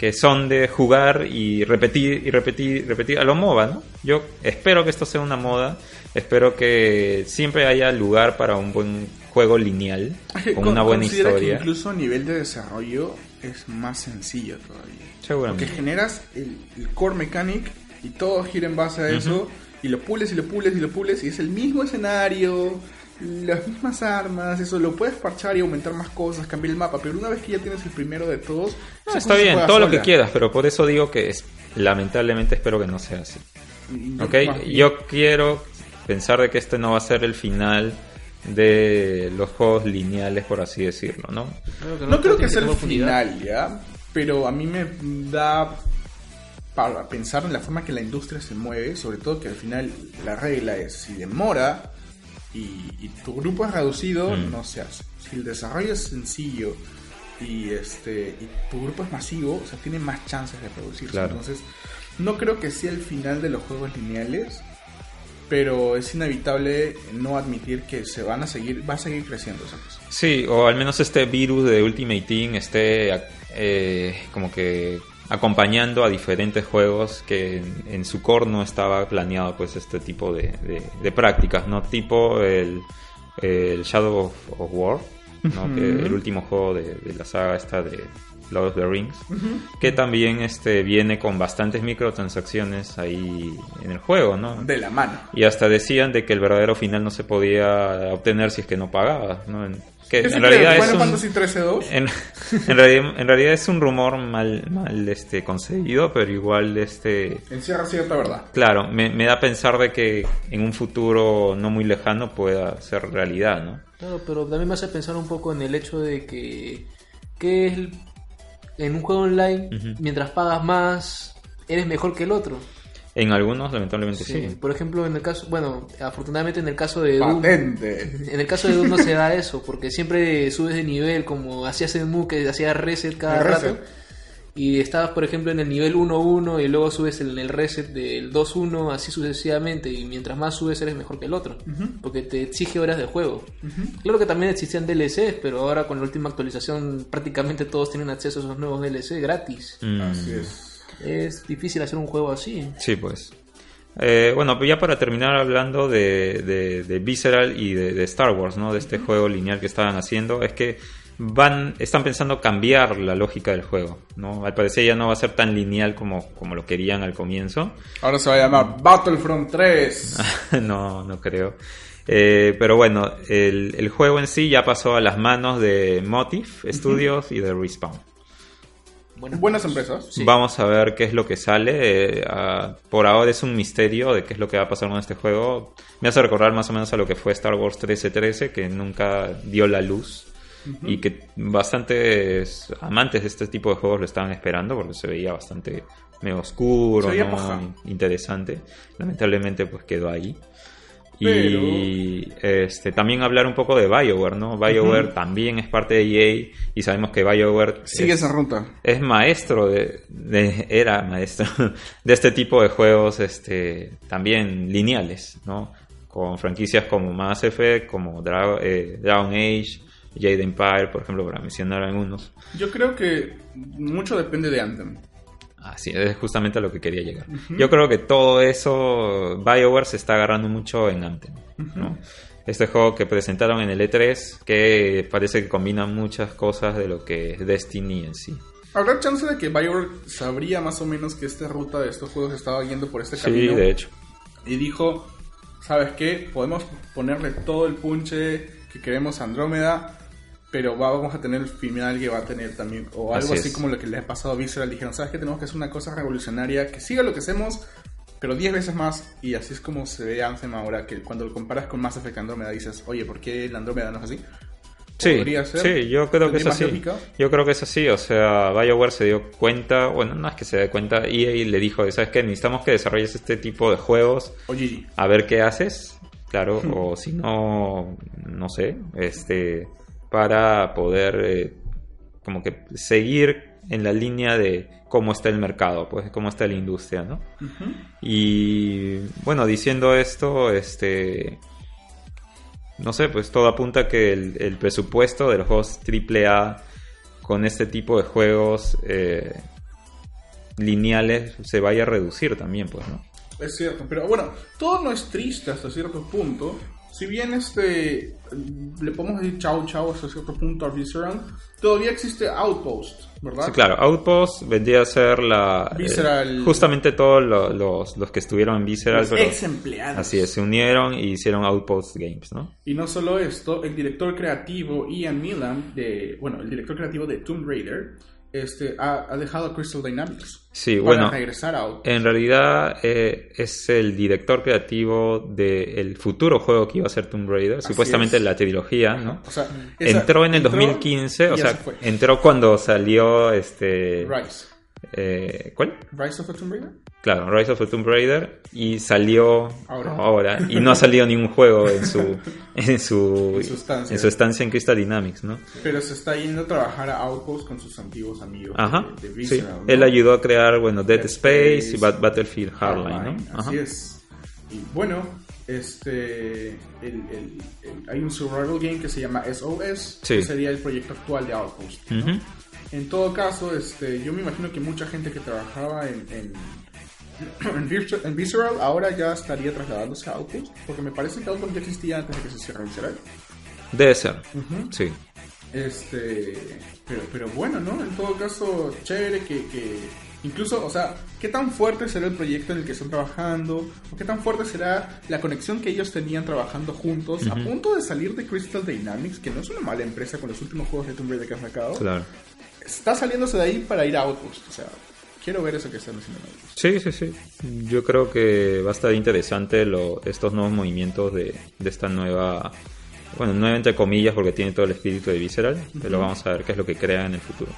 que son de jugar y repetir y repetir y repetir a lo MOBA, ¿no? Yo espero que esto sea una moda, espero que siempre haya lugar para un buen juego lineal con una buena considera que historia. incluso a nivel de desarrollo es más sencillo todavía. Seguramente. Porque generas el, el core mechanic y todo gira en base a eso. Y lo pules y lo pules y lo pules y es el mismo escenario, las mismas armas, eso lo puedes parchar y aumentar más cosas, cambiar el mapa. Pero una vez que ya tienes el primero de todos, No, esa está bien, todo lo que quieras, pero por eso digo que es, lamentablemente espero que no sea así. Yo- ¿Ok? Yo quiero pensar de que este no va a ser el final de los juegos lineales, por así decirlo, ¿no? No creo que sea el final, ¿ya? Pero a mí me da para pensar en la forma que la industria se mueve, sobre todo que al final la regla es si demora y, y tu grupo es reducido, Mm. no se hace. Si el desarrollo es sencillo y este y tu grupo es masivo, o sea, tiene más chances de producirse. Claro. Entonces, no creo que sea el final de los juegos lineales, pero es inevitable no admitir que se van a seguir, va a seguir creciendo esa cosa. Sí, o al menos este virus de Ultimate Team esté eh, como que acompañando a diferentes juegos que en, en su core no estaba planeado pues este tipo de, de- de prácticas, ¿no? Tipo el, el Shadow of, of War, ¿no? que el último juego de, de la saga esta de Lord of the Rings, que también este viene con bastantes microtransacciones ahí en el juego, ¿no? De la mano. Y hasta decían de que el verdadero final no se podía obtener si es que no pagabas, ¿no? En- que en realidad es Final un, Fantasy 13-2. en, en realidad, en realidad es un rumor mal, mal este, concebido, pero igual este Encierra cierta verdad. claro, me, me da a pensar de que en un futuro no muy lejano pueda ser realidad, ¿no? Claro, pero también me hace pensar un poco en el hecho de que, que es el- en un juego online, mientras pagas más, eres mejor que el otro. En algunos lamentablemente sí. Sí, Por ejemplo, en el caso, bueno, afortunadamente en el caso de Doom, Patente. [LAUGHS] en el caso de Doom no se da eso, porque siempre subes de nivel, como hacías en Mu, que hacías reset cada reset. rato. Y estabas, por ejemplo, en el nivel 1-1 y luego subes en el reset del 2-1, así sucesivamente. Y mientras más subes, eres mejor que el otro. Porque te exige horas de juego. Claro que también existían DLCs, pero ahora con la última actualización prácticamente todos tienen acceso a esos nuevos DLC gratis. Mm. Así es. Es difícil hacer un juego así. Sí, pues. Eh, bueno, ya para terminar hablando de, de, de Visceral y de, de Star Wars, ¿no? De este juego lineal que estaban haciendo, es que van, están pensando cambiar la lógica del juego, ¿no? Al parecer ya no va a ser tan lineal como, como lo querían al comienzo. Ahora se va a llamar Battlefront 3. [LAUGHS] no, no creo. Eh, pero bueno, el, el juego en sí ya pasó a las manos de Motif Studios y de Respawn. Buenas empresas. Sí. Vamos a ver qué es lo que sale. Eh, por ahora es un misterio de qué es lo que va a pasar con este juego. Me hace recordar más o menos a lo que fue Star Wars 1313, que nunca dio la luz. Y que bastantes amantes de este tipo de juegos lo estaban esperando porque se veía bastante medio oscuro, ¿no? interesante. Lamentablemente pues quedó ahí. Y este, también hablar un poco de BioWare, ¿no? BioWare también es parte de EA y sabemos que BioWare Sigue es, esa ruta. es maestro de, de- era maestro [LAUGHS] de este tipo de juegos este también lineales, ¿no? Con franquicias como Mass Effect, como Dra- eh, Dragon Age, Jade Empire, por ejemplo, para mencionar algunos. Yo creo que mucho depende de Anthem. Así es justamente a lo que quería llegar. Yo creo que todo eso, BioWare se está agarrando mucho en Anthem. ¿no? Este juego que presentaron en el E3, que parece que combina muchas cosas de lo que es Destiny en sí. ¿Habrá chance de que BioWare sabría más o menos que esta ruta de estos juegos estaba yendo por este Sí, camino? de hecho. Y dijo, ¿sabes qué? Podemos ponerle todo el punche que queremos a Andrómeda, pero va- vamos a tener el final que va a tener también, o algo Así como lo que le ha pasado a Visceral. Dijeron, ¿sabes qué? Tenemos que hacer una cosa revolucionaria, que siga lo que hacemos, pero 10 veces más. Y así es como se ve Anthem ahora, que cuando lo comparas con Mass Effect Andrómeda dices, oye, ¿por qué el Andrómeda no es así? Sí, Podría ser. sí, yo creo que es ¿Tendría más así. lógica? Yo creo que es así, o sea, BioWare se dio cuenta, bueno, no es que se dé cuenta, EA le dijo, ¿sabes qué? Necesitamos que desarrolles este tipo de juegos, O GG. a ver qué haces, claro, [LAUGHS] o si no, no sé, este, para poder eh, como que seguir en la línea de cómo está el mercado, pues cómo está la industria, ¿no? Y bueno, diciendo esto, este. No sé, pues todo apunta a que el, el presupuesto de los juegos AAA con este tipo de juegos eh, lineales se vaya a reducir también, pues, ¿no? Es cierto, pero bueno, todo no es triste hasta cierto punto. Si bien este le podemos decir chau chau hasta cierto punto a Visceral, todavía existe Outpost, ¿verdad? Sí, claro, Outpost vendría a ser la. eh, Visceral. justamente todos lo- los, los que estuvieron en Visceral, Los pero. ex empleados. Así es, se unieron y hicieron Outpost Games, ¿no? Y no solo esto, el director creativo Ian Milan, de, bueno, el director creativo de Tomb Raider, este, ha, ha dejado a Crystal Dynamics. Sí, para bueno. regresar a. En realidad eh, es el director creativo del futuro juego que iba a ser Tomb Raider, Así supuestamente es. la trilogía, ¿no? O sea, esa- entró en el entró 2015, o sea, se entró cuando salió este... Rise. eh, ¿Cuál? Rise of the Tomb Raider. Claro, Rise of the Tomb Raider y salió Ahora. ahora, y no ha salido ningún juego en su [LAUGHS] en su En su estancia. en su estancia en Crystal Dynamics, ¿no? Pero se está yendo a trabajar a Outpost con sus antiguos amigos Ajá. de, de Sí. ¿no? Él ayudó a crear, bueno, Dead Dead Space, Space, y Bat- Battlefield Hardline, Hardline, ¿no? Ajá. Así es. Y bueno, este el- el- el- hay un survival game que se llama SOS, Sí. que sería el proyecto actual de Outpost. En todo caso, este, yo me imagino que mucha gente que trabajaba en, en, [CLEARS THROAT] en Viscer- en Visceral ahora ya estaría trasladándose a Outpost, porque me parece que Outpost ya existía antes de que se cierre Visceral. Debe ser. Sí. Este, pero, pero bueno, ¿no? En todo caso, chévere que, que incluso, o sea, ¿qué tan fuerte será el proyecto en el que están trabajando? ¿O qué tan fuerte será la conexión que ellos tenían trabajando juntos a punto de salir de Crystal Dynamics, que no es una mala empresa con los últimos juegos de Tomb Raider que han sacado? Claro. Está saliéndose de ahí para ir a Outpost, o sea, quiero ver eso que están haciendo. Sí, sí, sí. Yo creo que va a estar interesante lo, estos nuevos movimientos de, de esta nueva, bueno, nueva entre comillas porque tiene todo el espíritu de Visceral, pero vamos a ver qué es lo que crea en el futuro.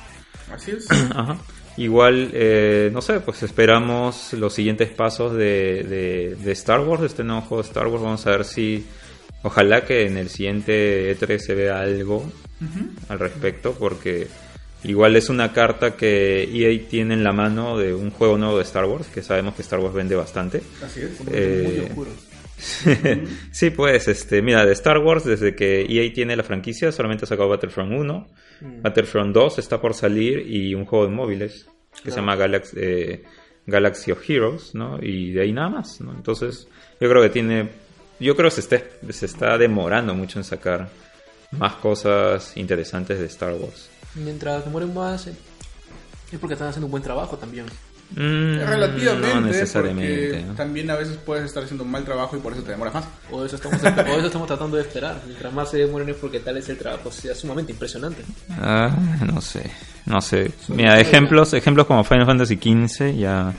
Así es. [CLEARS THROAT] Ajá. Igual, eh, no sé, pues esperamos los siguientes pasos de, de, de Star Wars, de este nuevo juego de Star Wars. Vamos a ver si, ojalá que en el siguiente E3 se vea algo al respecto, porque igual es una carta que EA tiene en la mano de un juego nuevo de Star Wars, que sabemos que Star Wars vende bastante. Así es. Eh, Muy [LAUGHS] sí, pues, este, mira, de Star Wars, desde que EA tiene la franquicia, solamente ha sacado Battlefront 1, Battlefront 2 está por salir y un juego de móviles que se llama Galaxy, eh, Galaxy of Heroes, ¿no? Y de ahí nada más, ¿no? Entonces, yo creo que tiene, yo creo que se está, se está demorando mucho en sacar más cosas interesantes de Star Wars. Mientras demoren más, eh, es porque están haciendo un buen trabajo también. Mm, Relativamente, no necesariamente. porque ¿no? también a veces puedes estar haciendo un mal trabajo y por eso te demoras más. O eso estamos, o eso estamos tratando de esperar. Mientras más se demoren es porque tal vez el trabajo sea sumamente impresionante. Ah, no sé, no sé. Mira, ejemplos, ejemplos como Final Fantasy XV ya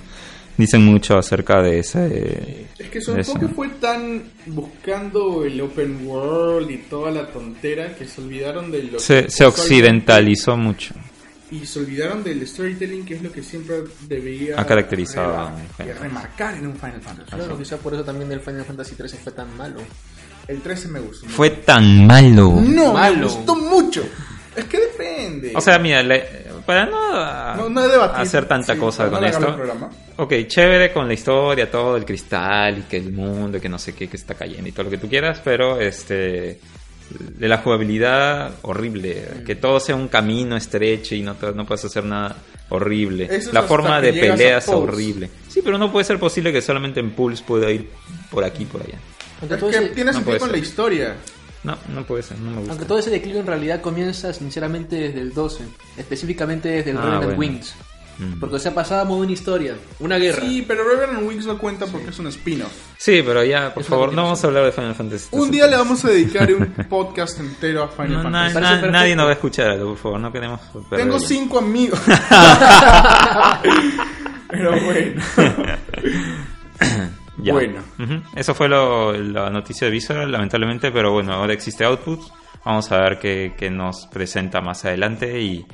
dicen mucho acerca de ese. Es que son fue tan buscando el open world y toda la tontera que se olvidaron de lo Se, que se occidentalizó mucho. y se olvidaron del storytelling, que es lo que siempre debía Ha caracterizado a remarcar en un Final Fantasy. Claro, quizá por eso también el Final Fantasy 13 fue tan malo. El 13 me gustó. Fue tan malo. No, me Malo. gustó mucho. Es que depende. O sea, mira, le- para no, no, no debatir. hacer tanta Sí, cosa con esto. Ok, chévere con la historia, todo el cristal y que el mundo, que no sé qué, que está cayendo y todo lo que tú quieras, pero este de la jugabilidad horrible, Mm. que todo sea un camino estrecho y no, te- no puedes hacer nada horrible. Eso es la forma de peleas horrible. Sí, pero no puede ser posible que solamente en Pulse pueda ir por aquí por allá. Aunque Es que tiene no sentido con ser. la historia. No, no puede ser, no me gusta. aunque todo ese declive en realidad comienza sinceramente desde el 12, específicamente desde el Ah, Revenant bueno. Wings. Mm. Porque o sea, pasábamos de una historia, una guerra. Sí, pero Revenant Wings no cuenta porque es un spin-off. Sí, pero ya, por Es favor, no vamos a hablar de Final Fantasy. Un día le vamos a dedicar un [LAUGHS] podcast entero a Final No, Fantasy. Na- nadie nos va a escuchar, por favor, no queremos perder Tengo el- cinco amigos. [LAUGHS] [LAUGHS] pero bueno. Ya. Bueno. Eso fue lo- la noticia de Visceral, lamentablemente, pero bueno, ahora existe Output. Vamos a ver qué, qué nos presenta más adelante y,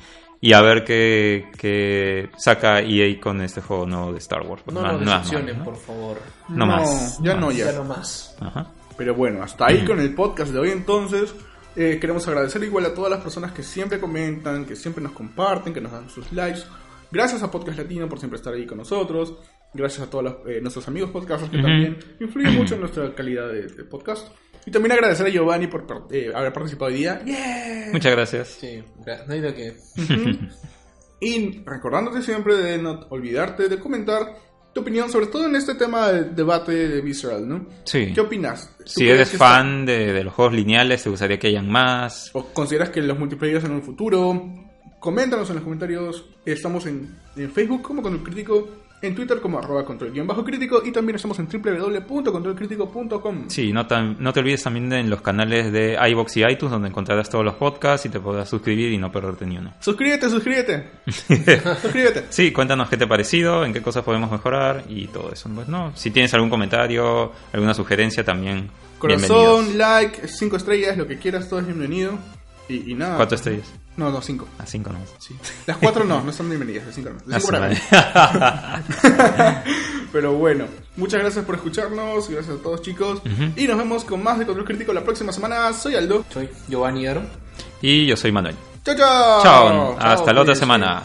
y a ver qué, qué saca EA con este juego nuevo de Star Wars. No no malo, ¿no? por favor. No más, Ya no no, más. ya. Ya no más. Ajá. Pero bueno, hasta ahí con el podcast de hoy entonces. Eh, queremos agradecer igual a todas las personas que siempre comentan, que siempre nos comparten, que nos dan sus likes. Gracias a Podcast Latino por siempre estar ahí con nosotros. Gracias a todos los- eh, nuestros amigos podcasters que Ujú. también influyen mucho en nuestra calidad de, de podcast. Y también agradecer a Giovanni por eh, haber participado hoy día. ¡Yeah! Muchas gracias. Sí, no hay de qué. Y recordándote siempre de no olvidarte de comentar tu opinión, sobre todo en este tema del debate de Visceral, ¿no? Sí. ¿Qué opinas? ¿Tú Si eres que está- fan de, de los juegos lineales, ¿te gustaría que hayan más? ¿O consideras que los multiplayer en un futuro? Coméntanos en los comentarios. Estamos en, en Facebook como Control Crítico, en Twitter como arroba control guion bajo crítico y también estamos en www.controlcrítico.com. Sí, no, tan- no te olvides también de en los canales de iBox y iTunes donde encontrarás todos los podcasts y te podrás suscribir y no perderte ni uno. [LAUGHS] Suscríbete, suscríbete. [LAUGHS] suscríbete. Sí, cuéntanos qué te ha parecido, en qué cosas podemos mejorar y todo eso. Pues, ¿no? Si tienes algún comentario, alguna sugerencia también. Corazón, like, cinco estrellas, lo que quieras, todo es bienvenido. Y, y nada. Cuatro estrellas. No, no, cinco. A cinco no. Sí. Las cuatro no, no están bienvenidas, las cinco no. Las Ah, cinco para mí. [LAUGHS] Pero bueno, muchas gracias por escucharnos, gracias a todos chicos. Y nos vemos con más de Control Crítico la próxima semana. Soy Aldo. Soy Giovanni Aro. y yo soy Manuel. Chao, chao. Chao, hasta la otra semana.